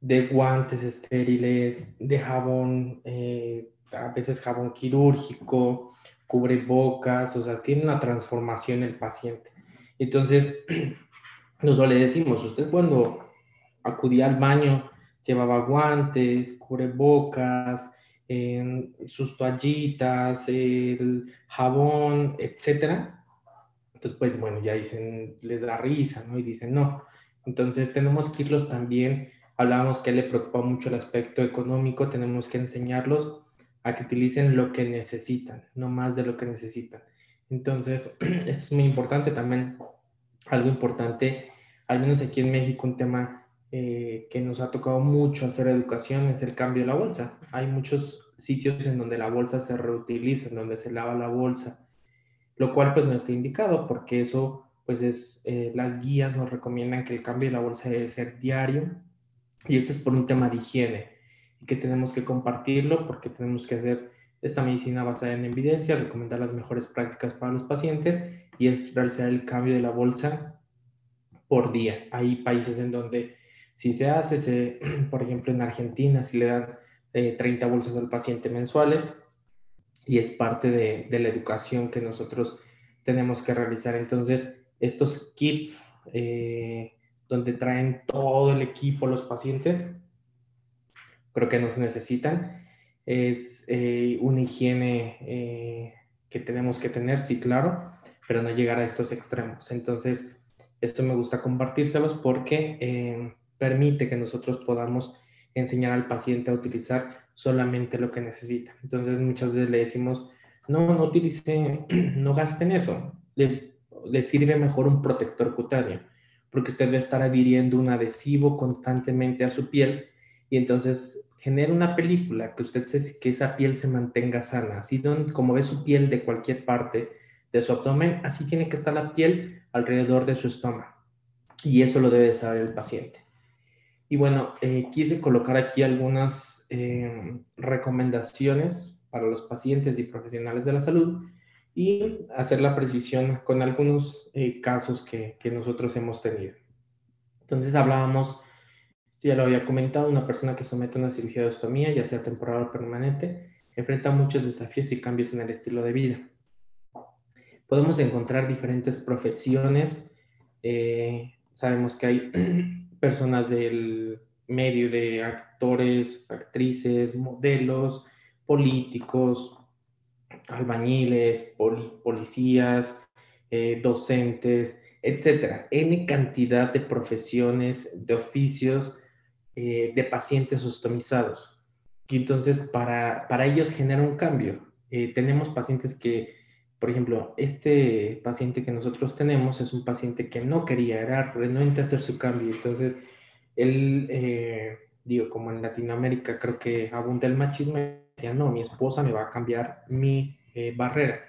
de guantes estériles, de jabón, eh, a veces jabón quirúrgico, cubrebocas, o sea, tiene una transformación el paciente. Entonces, nosotros le decimos, usted cuando acudía al baño llevaba guantes, cubrebocas, sus toallitas, el jabón, etcétera entonces, pues bueno, ya dicen, les da risa, ¿no? Y dicen, no. Entonces, tenemos que irlos también, hablábamos que le preocupa mucho el aspecto económico, tenemos que enseñarlos a que utilicen lo que necesitan, no más de lo que necesitan. Entonces, esto es muy importante también, algo importante, al menos aquí en México, un tema eh, que nos ha tocado mucho hacer educación es el cambio de la bolsa. Hay muchos sitios en donde la bolsa se reutiliza, en donde se lava la bolsa lo cual pues no está indicado porque eso pues es, eh, las guías nos recomiendan que el cambio de la bolsa debe ser diario y esto es por un tema de higiene y que tenemos que compartirlo porque tenemos que hacer esta medicina basada en evidencia, recomendar las mejores prácticas para los pacientes y es realizar el cambio de la bolsa por día. Hay países en donde si se hace, se, por ejemplo en Argentina, si le dan 30 eh, bolsas al paciente mensuales, y es parte de, la educación que nosotros tenemos que realizar. Entonces, estos kits eh, donde traen todo el equipo los pacientes, creo que nos necesitan. Es eh, una higiene eh, que tenemos que tener, sí, claro, pero no llegar a estos extremos. Entonces, esto me gusta compartírselos porque permite que nosotros podamos enseñar al paciente a utilizar solamente lo que necesita. Entonces muchas veces le decimos, no, no utilice, no gasten eso, le, sirve mejor un protector cutáneo, porque usted va a estar adhiriendo un adhesivo constantemente a su piel y entonces genera una película que usted se, que esa piel se mantenga sana, así como ve su piel de cualquier parte de su abdomen, así tiene que estar la piel alrededor de su estómago. Y eso lo debe saber el paciente. Y bueno, eh, quise colocar aquí algunas eh, recomendaciones para los pacientes y profesionales de la salud y hacer la precisión con algunos eh, casos que, que, nosotros hemos tenido. Entonces hablábamos ya lo había comentado, una persona que somete una cirugía de ostomía, ya sea temporal o permanente, enfrenta muchos desafíos y cambios en el estilo de vida. Podemos encontrar diferentes profesiones. Eh, sabemos que hay personas del medio de actores, actrices, modelos, políticos, albañiles, policías, eh, docentes, etcétera. N cantidad de profesiones, de oficios, eh, de pacientes ostomizados. Y entonces para, para ellos genera un cambio. Eh, tenemos pacientes que, por ejemplo, este paciente que nosotros tenemos es un paciente que no quería, era renuente a hacer su cambio. Entonces, él, eh, digo, como en Latinoamérica creo que abunda el machismo, decía, no, mi esposa me va a cambiar mi barrera.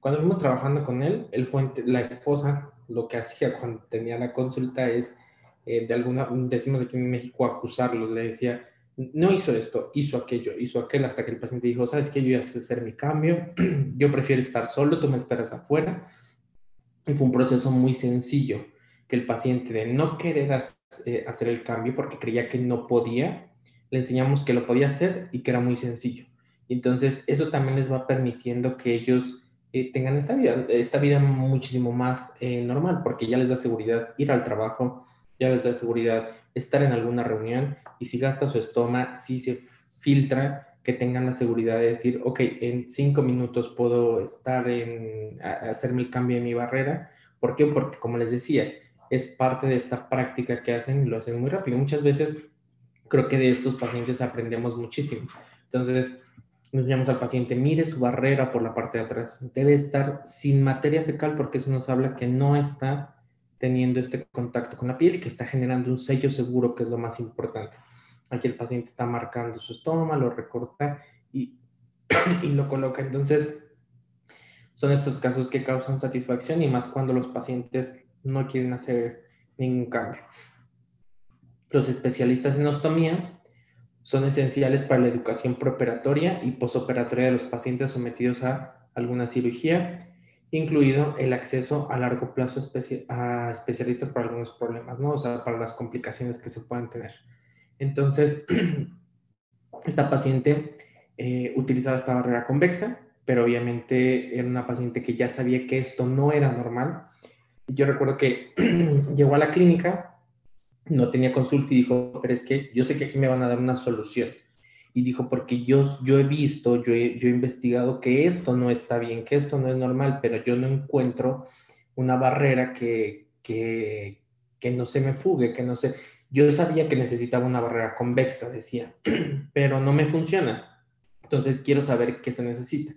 Cuando fuimos trabajando con él, él fue la esposa, lo que hacía cuando tenía la consulta es, de alguna, decimos aquí en México, acusarlo, le decía, no hizo esto, hizo aquello, hizo aquel, hasta que el paciente dijo, sabes que yo ya sé hacer mi cambio, yo prefiero estar solo, tú me esperas afuera. Y fue un proceso muy sencillo, que el paciente de no querer eh, hacer el cambio porque creía que no podía, le enseñamos que lo podía hacer y que era muy sencillo. Entonces, eso también les va permitiendo que ellos eh, tengan esta vida, esta vida muchísimo más eh, normal, porque ya les da seguridad ir al trabajo, ya les da seguridad estar en alguna reunión y si gasta su estómago, si se filtra, que tengan la seguridad de decir, ok, en cinco minutos puedo estar en, hacerme el cambio de mi barrera. ¿Por qué? Porque como les decía, es parte de esta práctica que hacen y lo hacen muy rápido. Muchas veces creo que de estos pacientes aprendemos muchísimo. Entonces, enseñamos al paciente, mire su barrera por la parte de atrás. Debe estar sin materia fecal porque eso nos habla que no está teniendo este contacto con la piel y que está generando un sello seguro, que es lo más importante. Aquí el paciente está marcando su estómago, lo recorta y, y lo coloca. Entonces, son estos casos que causan satisfacción y más cuando los pacientes no quieren hacer ningún cambio. Los especialistas en ostomía son esenciales para la educación preoperatoria y posoperatoria de los pacientes sometidos a alguna cirugía incluido el acceso a largo plazo a especialistas para algunos problemas, ¿no? O sea, para las complicaciones que se puedan tener. Entonces, esta paciente eh, utilizaba esta barrera convexa, pero obviamente era una paciente que ya sabía que esto no era normal. Yo recuerdo que llegó a la clínica, no tenía consulta y dijo, pero es que yo sé que aquí me van a dar una solución y dijo, porque yo, yo he visto, yo he, yo he investigado que esto no está bien, que esto no es normal, pero yo no encuentro una barrera que, que, que no se me fugue, que no se... Yo sabía que necesitaba una barrera convexa, decía, pero no me funciona. Entonces quiero saber qué se necesita.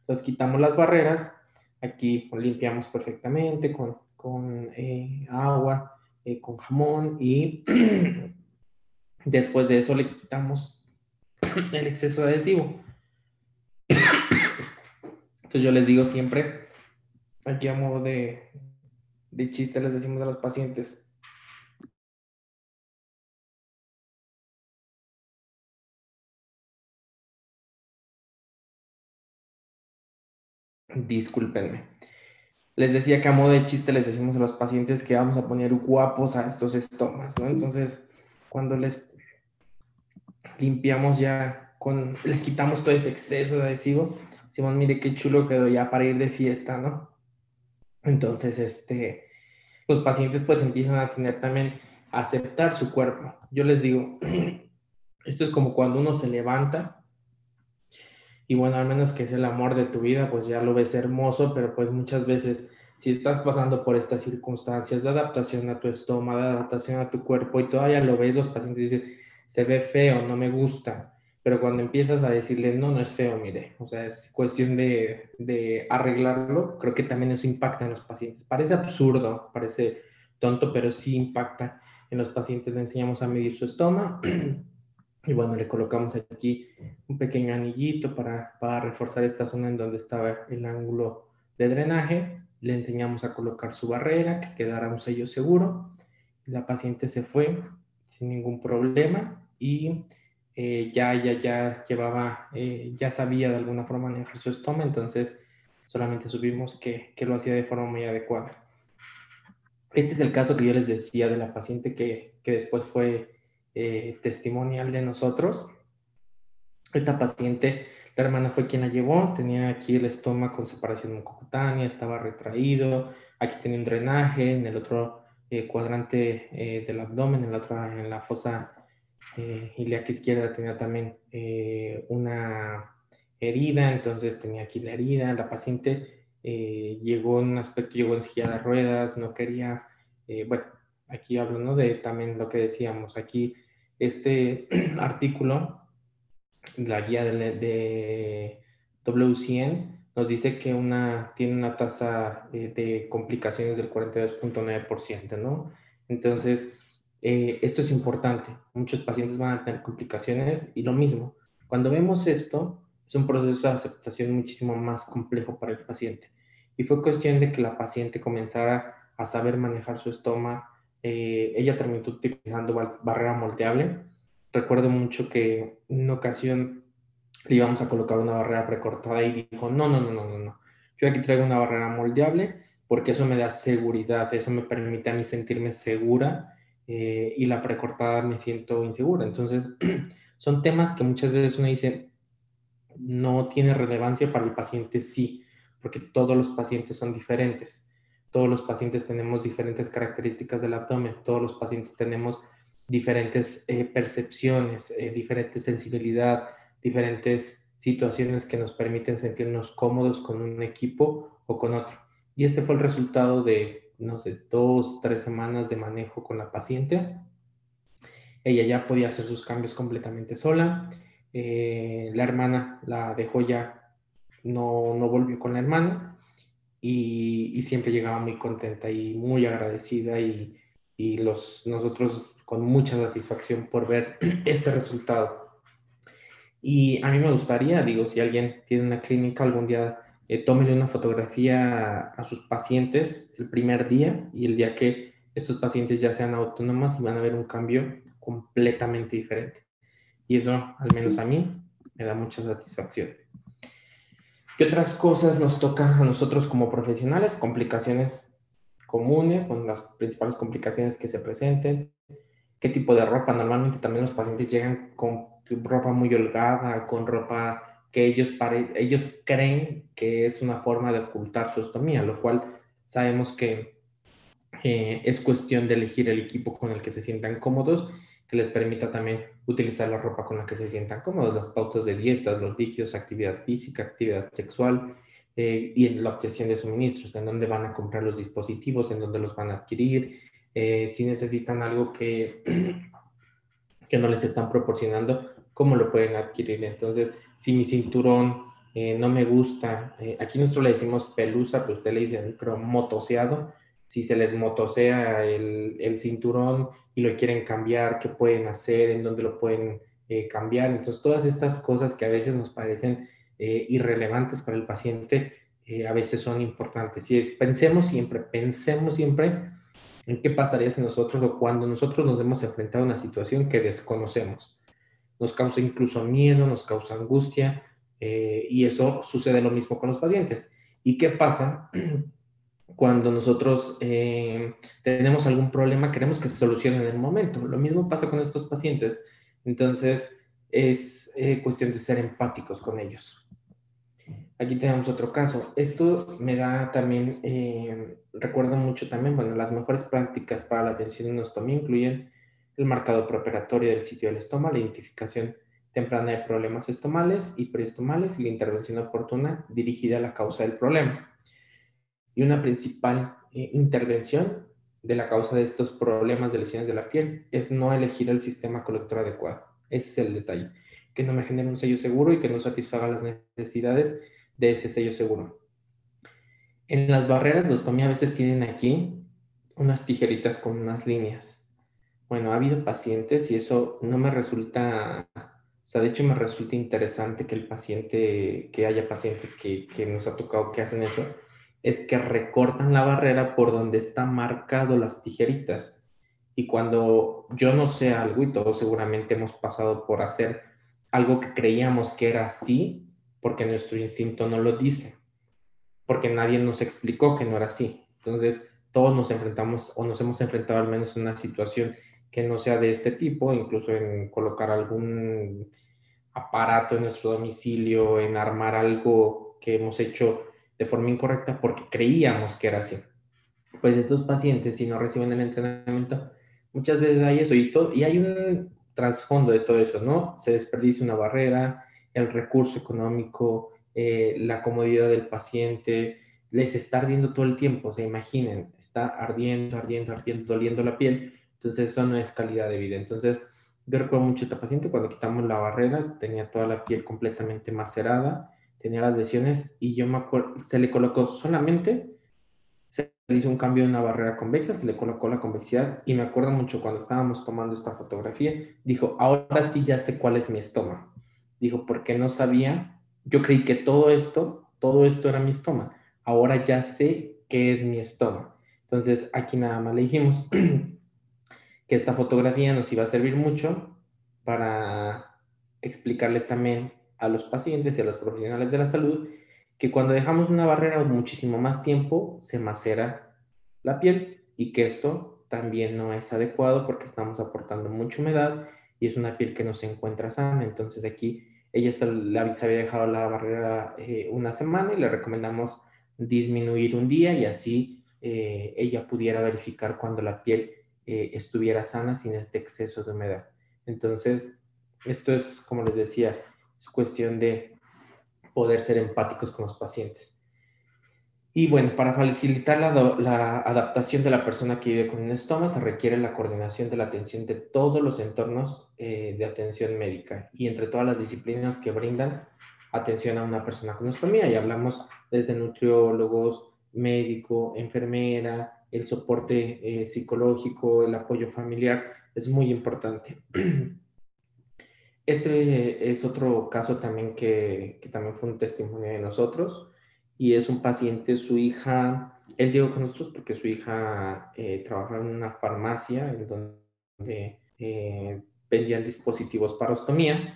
Entonces quitamos las barreras, aquí limpiamos perfectamente con, con eh, agua, eh, con jamón y después de eso le quitamos el exceso de adhesivo. Entonces yo les digo siempre, aquí a modo de, de chiste les decimos a los pacientes, Discúlpenme. Les decía que a modo de chiste les decimos a los pacientes que vamos a poner guapos a estos estomas, ¿no? Entonces, cuando les limpiamos ya con, les quitamos todo ese exceso de adhesivo. Decimos, mire qué chulo quedó ya para ir de fiesta, ¿no? Entonces, este, los pacientes pues empiezan a tener también a aceptar su cuerpo. Yo les digo, esto es como cuando uno se levanta y bueno, al menos que es el amor de tu vida, pues ya lo ves hermoso, pero pues muchas veces si estás pasando por estas circunstancias de adaptación a tu estómago, de adaptación a tu cuerpo y todavía lo ves, los pacientes dicen, se ve feo, no me gusta. Pero cuando empiezas a decirle, no, no es feo, mire, o sea, es cuestión de, de arreglarlo, creo que también eso impacta en los pacientes. Parece absurdo, parece tonto, pero sí impacta en los pacientes. Le enseñamos a medir su estómago y bueno, le colocamos aquí un pequeño anillito para, para reforzar esta zona en donde estaba el ángulo de drenaje. Le enseñamos a colocar su barrera, que quedara un sello seguro. La paciente se fue sin ningún problema y eh, ya, ya, ya llevaba, eh, ya sabía de alguna forma manejar su estómago, entonces solamente supimos que, que, lo hacía de forma muy adecuada. Este es el caso que yo les decía de la paciente que, que después fue eh, testimonial de nosotros. Esta paciente, la hermana fue quien la llevó, tenía aquí el estómago con separación mucocutánea, estaba retraído, aquí tenía un drenaje, en el otro eh, cuadrante eh, del abdomen, en la otra, en la fosa ilíaca izquierda tenía también una herida, entonces tenía aquí la herida, la paciente llegó en un aspecto, llegó en silla de ruedas, no quería, bueno, aquí hablo de también lo que decíamos, aquí este artículo, la guía de, W100, nos dice que una, tiene una tasa eh, de complicaciones del 42.9%, ¿no? Entonces, eh, esto es importante. Muchos pacientes van a tener complicaciones y lo mismo. Cuando vemos esto, es un proceso de aceptación muchísimo más complejo para el paciente. Y fue cuestión de que la paciente comenzara a saber manejar su estómago, eh, ella terminó utilizando barrera moldeable. Recuerdo mucho que en una ocasión le íbamos a colocar una barrera precortada y dijo, no, no, no, no, no, no. Yo aquí traigo una barrera moldeable porque eso me da seguridad, eso me permite a mí sentirme segura eh, y la precortada me siento insegura. Entonces, son temas que muchas veces uno dice, no tiene relevancia para el paciente, sí, porque todos los pacientes son diferentes. Todos los pacientes tenemos diferentes características del abdomen, todos los pacientes tenemos diferentes eh, percepciones, eh, diferente sensibilidad, diferentes situaciones que nos permiten sentirnos cómodos con un equipo o con otro. Y este fue el resultado de, no sé, dos, tres semanas de manejo con la paciente. Ella ya podía hacer sus cambios completamente sola. Eh, la hermana la dejó ya, no, no volvió con la hermana y, siempre llegaba muy contenta y muy agradecida y, y los, nosotros con mucha satisfacción por ver este resultado. Y a mí me gustaría, digo, si alguien tiene una clínica algún día, eh, tómele una fotografía a, sus pacientes el primer día y el día que estos pacientes ya sean autónomas y van a ver un cambio completamente diferente. Y eso, al menos a mí, me da mucha satisfacción. ¿Qué otras cosas nos toca a nosotros como profesionales? Complicaciones comunes, bueno, las principales complicaciones que se presenten. ¿Qué tipo de ropa? Normalmente también los pacientes llegan con ropa muy holgada, con ropa que ellos, ellos creen que es una forma de ocultar su ostomía, lo cual sabemos que eh, es cuestión de elegir el equipo con el que se sientan cómodos que les permita también utilizar la ropa con la que se sientan cómodos, las pautas de dietas, los líquidos, actividad física, actividad sexual eh, y la obtención de suministros, en dónde van a comprar los dispositivos, en dónde los van a adquirir, eh, si necesitan algo que, que no les están proporcionando, cómo lo pueden adquirir. Entonces, si mi cinturón eh, no me gusta, aquí nosotros le decimos pelusa, pero usted le dice, creo, motoseado, si se les motosea el, el, cinturón y lo quieren cambiar, qué pueden hacer, en dónde lo pueden eh, cambiar. Entonces, todas estas cosas que a veces nos parecen eh, irrelevantes para el paciente, eh, a veces son importantes. Y pensemos siempre, pensemos siempre en qué pasaría si nosotros o cuando nosotros nos hemos enfrentado a una situación que desconocemos. Nos causa incluso miedo, nos causa angustia, y eso sucede lo mismo con los pacientes. ¿Y qué pasa cuando nosotros eh, tenemos algún problema, queremos que se solucione en el momento. Lo mismo pasa con estos pacientes. Entonces, es eh, cuestión de ser empáticos con ellos. Aquí tenemos otro caso. Esto me da también, eh, recuerdo mucho también, bueno, las mejores prácticas para la atención en ostomía incluyen el marcado preoperatorio del sitio del estómago, la identificación temprana de problemas estomales y preestomales y la intervención oportuna dirigida a la causa del problema. Y una principal eh, intervención de la causa de estos problemas de lesiones de la piel es no elegir el sistema colector adecuado. Ese es el detalle. Que no me genere un sello seguro y que no satisfaga las necesidades de este sello seguro. En las barreras de ostomía a veces tienen aquí unas tijeritas con unas líneas. Bueno, ha habido pacientes y eso no me resulta, o sea, de hecho me resulta interesante que el paciente, que haya pacientes que, que nos ha tocado que hacen eso, es que recortan la barrera por donde están marcado las tijeritas. Y cuando yo no sé algo, y todos seguramente hemos pasado por hacer algo que creíamos que era así, porque nuestro instinto no lo dice, porque nadie nos explicó que no era así. Entonces, todos nos enfrentamos o nos hemos enfrentado al menos en una situación que no sea de este tipo, incluso en colocar algún aparato en nuestro domicilio, en armar algo que hemos hecho de forma incorrecta porque creíamos que era así. Pues estos pacientes, si no reciben el entrenamiento, muchas veces hay eso y, todo, y hay un trasfondo de todo eso, ¿no? Se desperdicia una barrera, el recurso económico, eh, la comodidad del paciente, les está ardiendo todo el tiempo, se imaginen, está ardiendo, ardiendo, ardiendo, doliendo la piel, entonces eso no es calidad de vida. Entonces, yo recuerdo mucho a esta paciente cuando quitamos la barrera, tenía toda la piel completamente macerada, tenía las lesiones y yo me acuerdo, se le colocó solamente, se le hizo un cambio de una barrera convexa, se le colocó la convexidad y me acuerdo mucho cuando estábamos tomando esta fotografía, dijo, ahora sí ya sé cuál es mi estómago. Dijo, porque no sabía, yo creí que todo esto, todo esto era mi estómago. Ahora ya sé qué es mi estómago. Entonces aquí nada más le dijimos que esta fotografía nos iba a servir mucho para explicarle también a los pacientes y a los profesionales de la salud que cuando dejamos una barrera muchísimo más tiempo se macera la piel y que esto también no es adecuado porque estamos aportando mucha humedad y es una piel que no se encuentra sana. Entonces aquí ella se, había dejado la barrera eh, una semana y le recomendamos disminuir un día y así eh, ella pudiera verificar cuando la piel eh, estuviera sana sin este exceso de humedad. Entonces, esto es, como les decía, es cuestión de poder ser empáticos con los pacientes. Y bueno, para facilitar la, adaptación de la persona que vive con un estoma, se requiere la coordinación de la atención de todos los entornos eh, de atención médica y entre todas las disciplinas que brindan atención a una persona con estomía. Y hablamos desde nutriólogos, médico, enfermera, el soporte eh, psicológico, el apoyo familiar, es muy importante. Este es otro caso también que, que, también fue un testimonio de nosotros y es un paciente, su hija, él llegó con nosotros porque su hija eh, trabajaba en una farmacia en donde eh, vendían dispositivos para ostomía,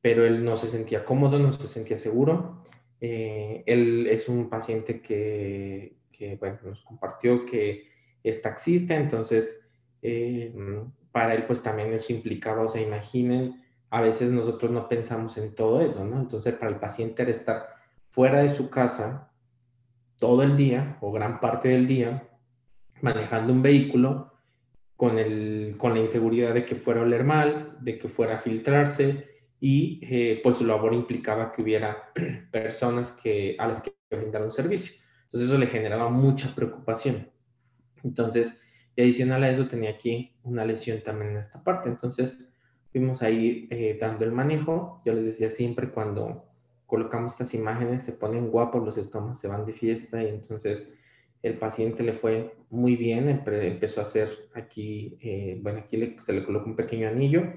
pero él no se sentía cómodo, no se sentía seguro. Eh, él es un paciente que, que bueno, nos compartió que es taxista, entonces para él pues también eso implicaba, o sea, imaginen, a veces nosotros no pensamos en todo eso, ¿no? Entonces, para el paciente era estar fuera de su casa todo el día o gran parte del día manejando un vehículo con, el, con la inseguridad de que fuera a oler mal, de que fuera a filtrarse y eh, pues su labor implicaba que hubiera personas que, a las que brindaran un servicio. Entonces eso le generaba mucha preocupación. Entonces, adicional a eso tenía aquí una lesión también en esta parte. Entonces, fuimos ahí eh, dando el manejo. Yo les decía siempre cuando colocamos estas imágenes, se ponen guapos los estómagos, se van de fiesta y entonces el paciente le fue muy bien, empezó a hacer aquí, eh, bueno, aquí se le colocó un pequeño anillo,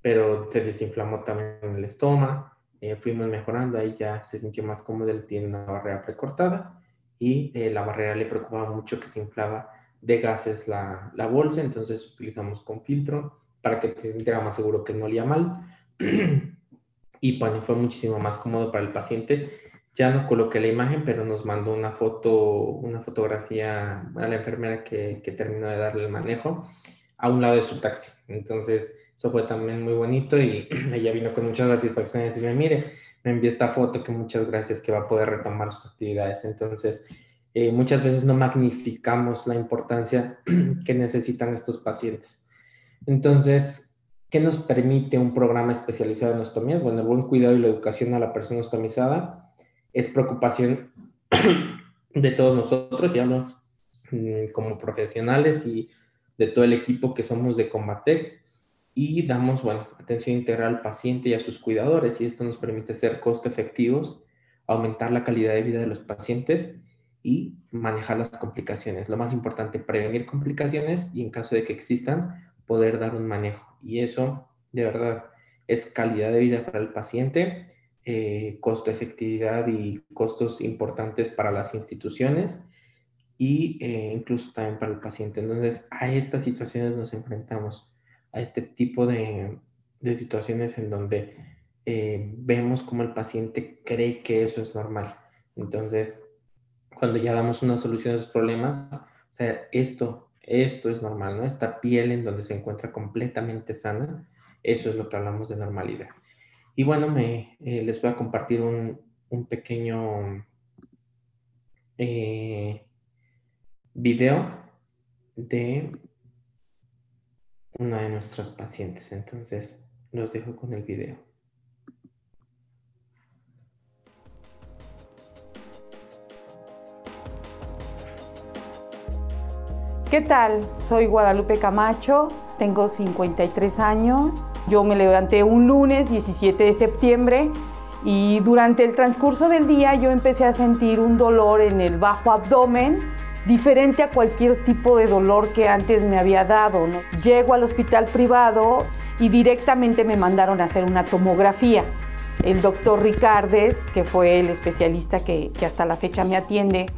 pero se desinflamó también el estómago, eh, fuimos mejorando, ahí ya se sintió más cómodo, él tiene una barrera precortada y la barrera le preocupaba mucho que se inflaba de gases la, la bolsa, entonces utilizamos con filtro para que se sintiera más seguro que no olía mal. y bueno, fue muchísimo más cómodo para el paciente. Ya no coloqué la imagen, pero nos mandó una foto, una fotografía a la enfermera que, que terminó de darle el manejo a un lado de su taxi. Entonces, eso fue también muy bonito y ella vino con mucha satisfacción y decirme, mire, me envió esta foto que muchas gracias que va a poder retomar sus actividades. Entonces, eh, muchas veces no magnificamos la importancia que necesitan estos pacientes. Entonces, ¿qué nos permite un programa especializado en ostomías? Bueno, el buen cuidado y la educación a la persona ostomizada es preocupación de todos nosotros, ya no mm, como profesionales y de todo el equipo que somos de Combatec y damos, bueno, atención integral al paciente y a sus cuidadores y esto nos permite ser costo efectivos, aumentar la calidad de vida de los pacientes y manejar las complicaciones. Lo más importante, prevenir complicaciones y en caso de que existan, poder dar un manejo. Y eso, de verdad, es calidad de vida para el paciente, eh, costo efectividad y costos importantes para las instituciones y eh, incluso también para el paciente. Entonces, a estas situaciones nos enfrentamos, a este tipo de, de situaciones en donde eh, vemos como el paciente cree que eso es normal. Entonces, cuando ya damos una solución a esos problemas, o sea, esto esto es normal, ¿no? Esta piel en donde se encuentra completamente sana, eso es lo que hablamos de normalidad. Y bueno, me, eh, les voy a compartir un, pequeño eh, video de una de nuestras pacientes. Entonces, los dejo con el video. ¿Qué tal? Soy Guadalupe Camacho, tengo 53 años. Yo me levanté un lunes 17 de septiembre y durante el transcurso del día yo empecé a sentir un dolor en el bajo abdomen diferente a cualquier tipo de dolor que antes me había dado. Llego al hospital privado y directamente me mandaron a hacer una tomografía. El doctor Ricardes, que fue el especialista que, que hasta la fecha me atiende,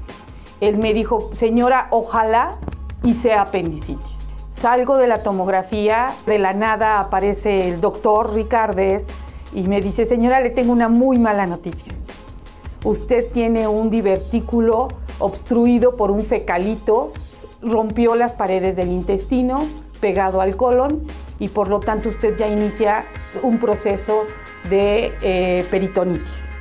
él me dijo, señora, ojalá y sea apendicitis. Salgo de la tomografía, de la nada aparece el doctor Ricardes y me dice, señora, le tengo una muy mala noticia. Usted tiene un divertículo obstruido por un fecalito, rompió las paredes del intestino, pegado al colon y por lo tanto usted ya inicia un proceso de eh, peritonitis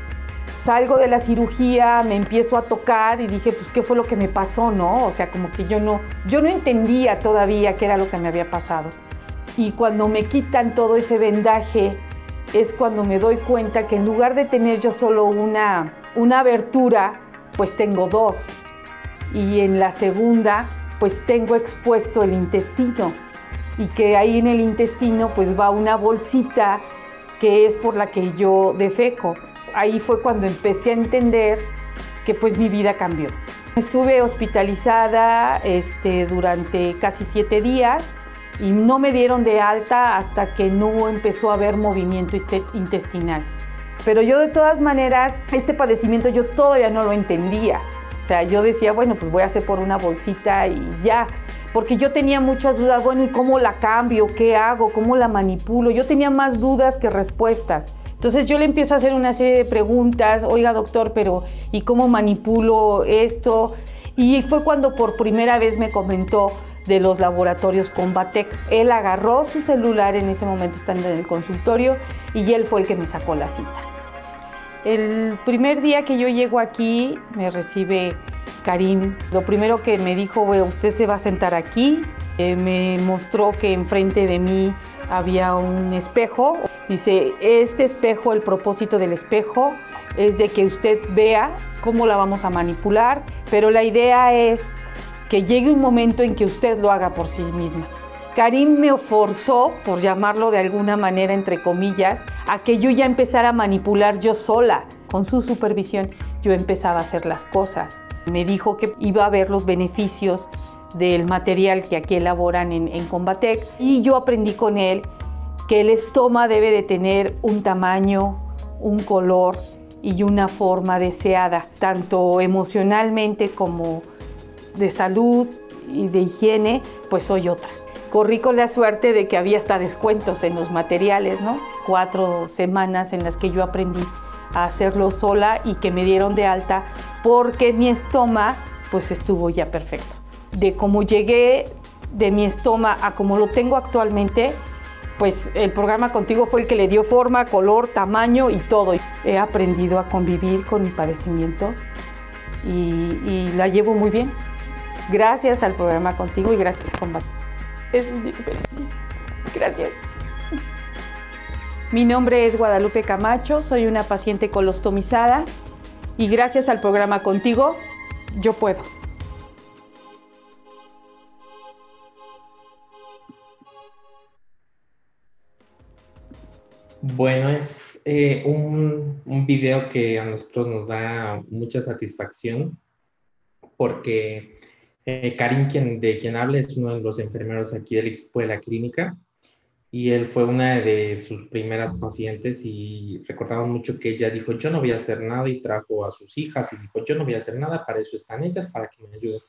salgo de la cirugía, me empiezo a tocar y dije, pues, ¿qué fue lo que me pasó, no? O sea, como que yo no, yo no entendía todavía qué era lo que me había pasado. Y cuando me quitan todo ese vendaje, es cuando me doy cuenta que en lugar de tener yo solo una, una abertura, pues tengo dos. Y en la segunda, pues tengo expuesto el intestino. Y que ahí en el intestino, pues va una bolsita que es por la que yo defeco ahí fue cuando empecé a entender que pues mi vida cambió. Estuve hospitalizada este, durante casi siete días y no me dieron de alta hasta que no empezó a haber movimiento intestinal. Pero yo de todas maneras, este padecimiento yo todavía no lo entendía. O sea, yo decía, bueno, pues voy a hacer por una bolsita y ya. Porque yo tenía muchas dudas, bueno, ¿y cómo la cambio? ¿Qué hago? ¿Cómo la manipulo? Yo tenía más dudas que respuestas. Entonces yo le empiezo a hacer una serie de preguntas, oiga doctor, pero ¿y cómo manipulo esto? Y fue cuando por primera vez me comentó de los laboratorios Combatec. Él agarró su celular en ese momento estando en el consultorio y él fue el que me sacó la cita. El primer día que yo llego aquí me recibe Karim. Lo primero que me dijo, usted se va a sentar aquí. Eh, me mostró que enfrente de mí había un espejo. Dice, este espejo, el propósito del espejo es de que usted vea cómo la vamos a manipular, pero la idea es que llegue un momento en que usted lo haga por sí misma. Karim me forzó, por llamarlo de alguna manera, entre comillas, a que yo ya empezara a manipular yo sola. Con su supervisión, yo empezaba a hacer las cosas. Me dijo que iba a ver los beneficios del material que aquí elaboran en, en Combatec y yo aprendí con él que el estoma debe de tener un tamaño, un color y una forma deseada, tanto emocionalmente como de salud y de higiene, pues soy otra. Corrí con la suerte de que había hasta descuentos en los materiales, ¿no? Cuatro semanas en las que yo aprendí a hacerlo sola y que me dieron de alta porque mi estoma pues estuvo ya perfecto de cómo llegué de mi estómago a como lo tengo actualmente, pues el programa contigo fue el que le dio forma, color, tamaño y todo. He aprendido a convivir con mi padecimiento y, la llevo muy bien. Gracias al programa contigo y gracias a Combate. Es Gracias. Mi nombre es Guadalupe Camacho, soy una paciente colostomizada y gracias al programa contigo yo puedo. Bueno, es eh, un, un, video que a nosotros nos da mucha satisfacción porque eh, Karim, de quien habla, es uno de los enfermeros aquí del equipo de la clínica y él fue una de sus primeras pacientes y recordaba mucho que ella dijo, yo no voy a hacer nada y trajo a sus hijas y dijo, yo no voy a hacer nada, para eso están ellas, para que me ayuden.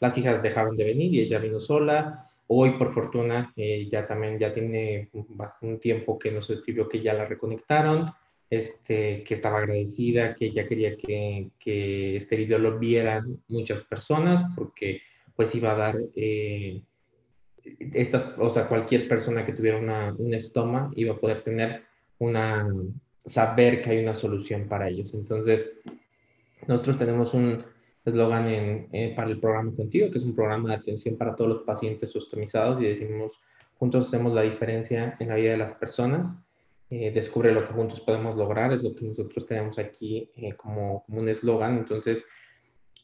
Las hijas dejaron de venir y ella vino sola Hoy, por fortuna, eh, ya también ya tiene bastante tiempo que nos escribió que ya la reconectaron, este, que estaba agradecida, que ya quería que, que este video lo vieran muchas personas, porque pues iba a dar eh, estas, o sea, cualquier persona que tuviera una, un estoma iba a poder tener una, saber que hay una solución para ellos. Entonces, nosotros tenemos un eslogan para el programa Contigo, que es un programa de atención para todos los pacientes ostomizados y decimos, juntos hacemos la diferencia en la vida de las personas. Eh, descubre lo que juntos podemos lograr, es lo que nosotros tenemos aquí eh, como, como, un eslogan. Entonces,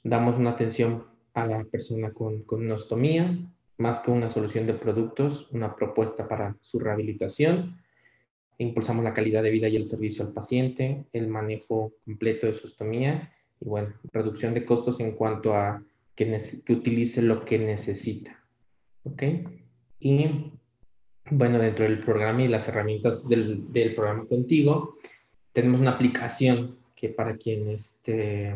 damos una atención a la persona con, con una ostomía, más que una solución de productos, una propuesta para su rehabilitación. Impulsamos la calidad de vida y el servicio al paciente, el manejo completo de su ostomía y, bueno, reducción de costos en cuanto a que, que utilice lo que necesita. ¿Ok? Y, bueno, dentro del programa y las herramientas del, del programa contigo, tenemos una aplicación que para quien, este,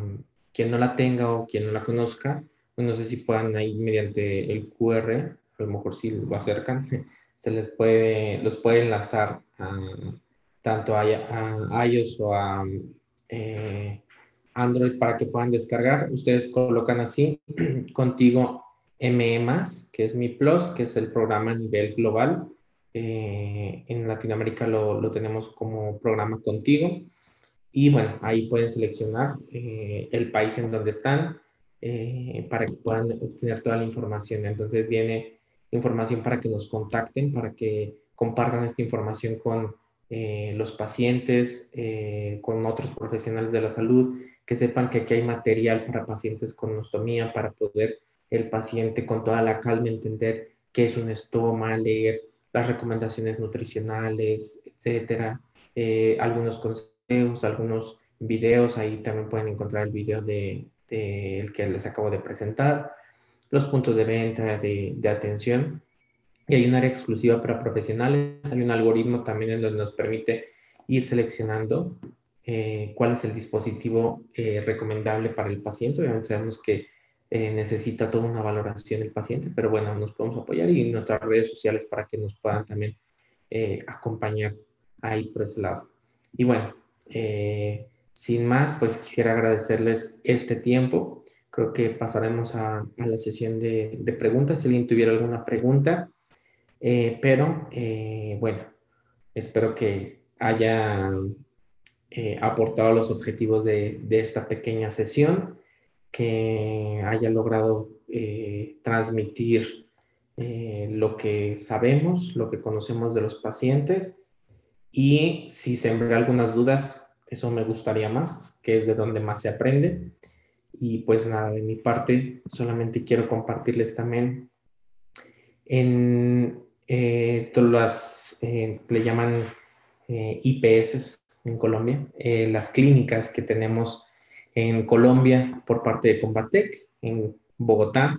quien no la tenga o quien no la conozca, no sé si puedan ahí mediante el QR, a lo mejor si lo acercan, se les puede, los puede enlazar a, tanto a, iOS o a eh, Android para que puedan descargar. Ustedes colocan así, contigo ME+, que es mi Plus, que es el programa a nivel global. Eh, en Latinoamérica lo, tenemos como programa contigo. Y bueno, ahí pueden seleccionar eh, el país en donde están, eh, para que puedan obtener toda la información. Entonces viene información para que nos contacten, para que compartan esta información con eh, los pacientes, eh, con otros profesionales de la salud, que sepan que aquí hay material para pacientes con ostomía, para poder el paciente con toda la calma entender qué es un estoma, leer las recomendaciones nutricionales, etcétera, algunos consejos, algunos videos, ahí también pueden encontrar el video de, el que les acabo de presentar, los puntos de venta, de, atención, y hay un área exclusiva para profesionales, hay un algoritmo también en donde nos permite ir seleccionando eh, cuál es el dispositivo eh, recomendable para el paciente. Obviamente sabemos que eh, necesita toda una valoración el paciente, pero bueno, nos podemos apoyar y nuestras redes sociales para que nos puedan también acompañar ahí por ese lado. Y bueno, sin más, pues quisiera agradecerles este tiempo. Creo que pasaremos a, la sesión de, preguntas, si alguien tuviera alguna pregunta. Eh, pero, eh, bueno, espero que haya eh, aportado los objetivos de, de, esta pequeña sesión, que haya logrado transmitir lo que sabemos, lo que conocemos de los pacientes y si sembré algunas dudas, eso me gustaría más, que es de donde más se aprende. Y pues nada, de mi parte, solamente quiero compartirles también en eh, las, eh, le llaman eh, IPS en Colombia, las clínicas que tenemos en Colombia por parte de Combatec, en Bogotá,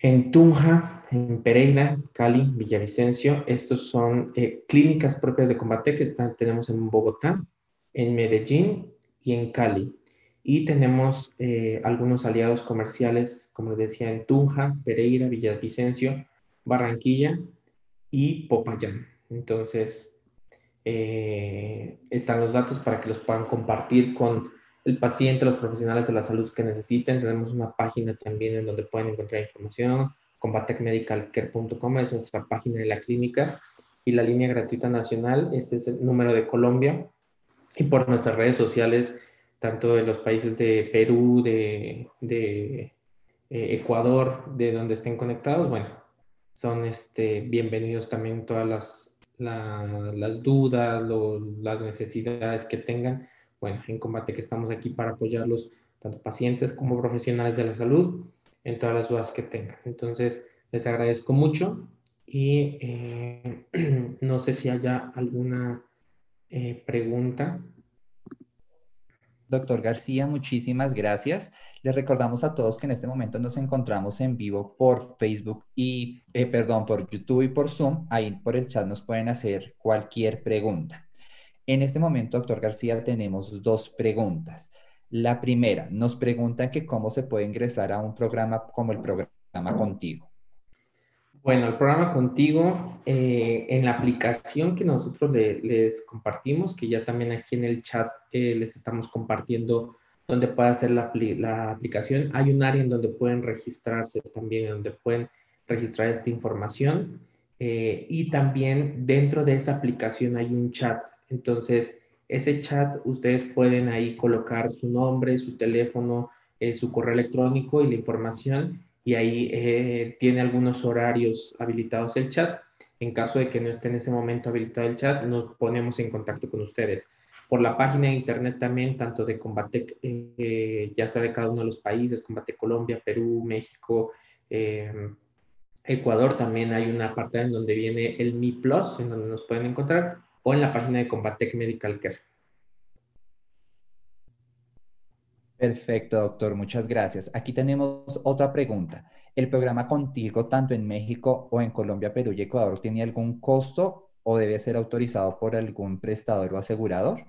en Tunja, en Pereira, Cali, Villavicencio. Estos son eh, clínicas propias de Combate que están, tenemos en Bogotá, en Medellín y en Cali. Y tenemos eh, algunos aliados comerciales, como les decía, en Tunja, Pereira, Villavicencio, Barranquilla y Popayán. Entonces, eh, están los datos para que los puedan compartir con el paciente, los profesionales de la salud que necesiten. Tenemos una página también en donde pueden encontrar información. combatecmedicalcare.com es nuestra página de la clínica y la línea gratuita nacional. Este es el número de Colombia. Y por nuestras redes sociales, tanto de los países de Perú, de, eh, Ecuador, de donde estén conectados, bueno, son este, bienvenidos también todas las, las dudas, las necesidades que tengan bueno, en combate que estamos aquí para apoyarlos, tanto pacientes como profesionales de la salud, en todas las dudas que tengan. Entonces, les agradezco mucho y eh, no sé si haya alguna eh, pregunta. Doctor García, muchísimas gracias. Les recordamos a todos que en este momento nos encontramos en vivo por Facebook y, eh, perdón, por YouTube y por Zoom. Ahí por el chat nos pueden hacer cualquier pregunta. En este momento, doctor García, tenemos dos preguntas. La primera, nos preguntan que cómo se puede ingresar a un programa como el programa Contigo. Bueno, el programa Contigo, eh, en la aplicación que nosotros les compartimos, que ya también aquí en el chat eh, les estamos compartiendo donde puede hacer la, aplicación. Hay un área en donde pueden registrarse también, donde pueden registrar esta información. Eh, y también dentro de esa aplicación hay un chat. Entonces, ese chat ustedes pueden ahí colocar su nombre, su teléfono, su correo electrónico y la información. Y ahí eh, tiene algunos horarios habilitados el chat. En caso de que no esté en ese momento habilitado el chat, nos ponemos en contacto con ustedes por la página de internet también, tanto de Combatec, eh, ya sea de cada uno de los países, Combate Colombia, Perú, México, em, Ecuador, también hay una parte en donde viene el Mi Plus, en donde nos pueden encontrar, o en la página de Combatec Medical Care. Perfecto, doctor, muchas gracias. Aquí tenemos otra pregunta. ¿El programa contigo, tanto en México o en Colombia, Perú y Ecuador, tiene algún costo o debe ser autorizado por algún prestador o asegurador?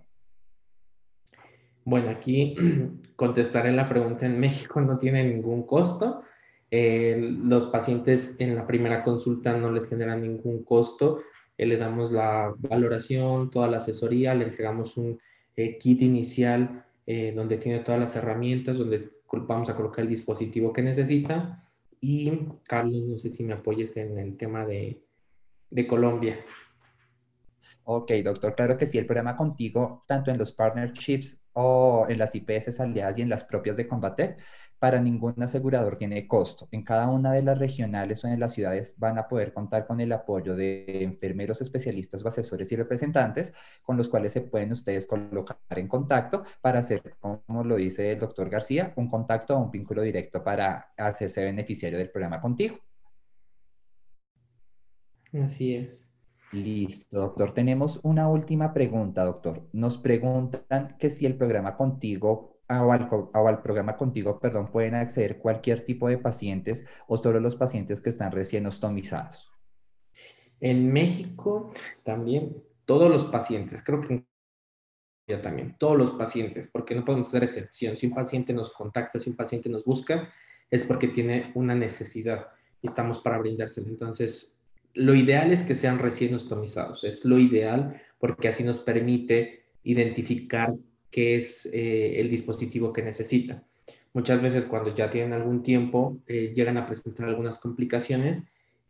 Bueno, aquí contestaré la pregunta. En México no tiene ningún costo. Eh, los pacientes en la primera consulta no les genera ningún costo. Eh, le damos la valoración, toda la asesoría, le entregamos un eh, kit inicial donde tiene todas las herramientas, donde vamos a colocar el dispositivo que necesita. Y Carlos, no sé si me apoyes en el tema de, de Colombia. Ok, doctor, claro que sí, el programa contigo, tanto en los partnerships o en las IPS aliadas y en las propias de Combater, para ningún asegurador tiene costo. En cada una de las regionales o en las ciudades van a poder contar con el apoyo de enfermeros especialistas o asesores y representantes con los cuales se pueden ustedes colocar en contacto para hacer, como lo dice el doctor García, un contacto o un vínculo directo para hacerse beneficiario del programa contigo. Así es. Listo, doctor. Tenemos una última pregunta, doctor. Nos preguntan que si el programa contigo o al, programa contigo, perdón, pueden acceder cualquier tipo de pacientes o solo los pacientes que están recién ostomizados. En México también todos los pacientes, creo que ya también, todos los pacientes, porque no podemos hacer excepción. Si un paciente nos contacta, si un paciente nos busca, es porque tiene una necesidad y estamos para brindársela. Entonces, lo ideal es que sean recién ostomizados, es lo ideal porque así nos permite identificar qué es eh, el dispositivo que necesita. Muchas veces cuando ya tienen algún tiempo eh, llegan a presentar algunas complicaciones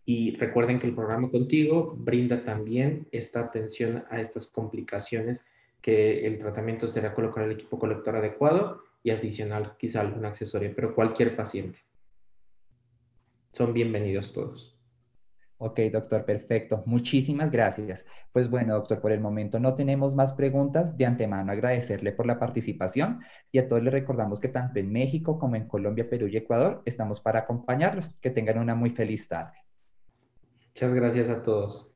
y recuerden que el programa contigo brinda también esta atención a estas complicaciones que el tratamiento será colocar el equipo colector adecuado y adicional quizá algún accesorio, pero cualquier paciente. Son bienvenidos todos. Ok, doctor, perfecto. Muchísimas gracias. Pues bueno, doctor, por el momento no tenemos más preguntas. De antemano agradecerle por la participación y a todos les recordamos que tanto en México como en Colombia, Perú y Ecuador estamos para acompañarlos. Que tengan una muy feliz tarde. Muchas gracias a todos.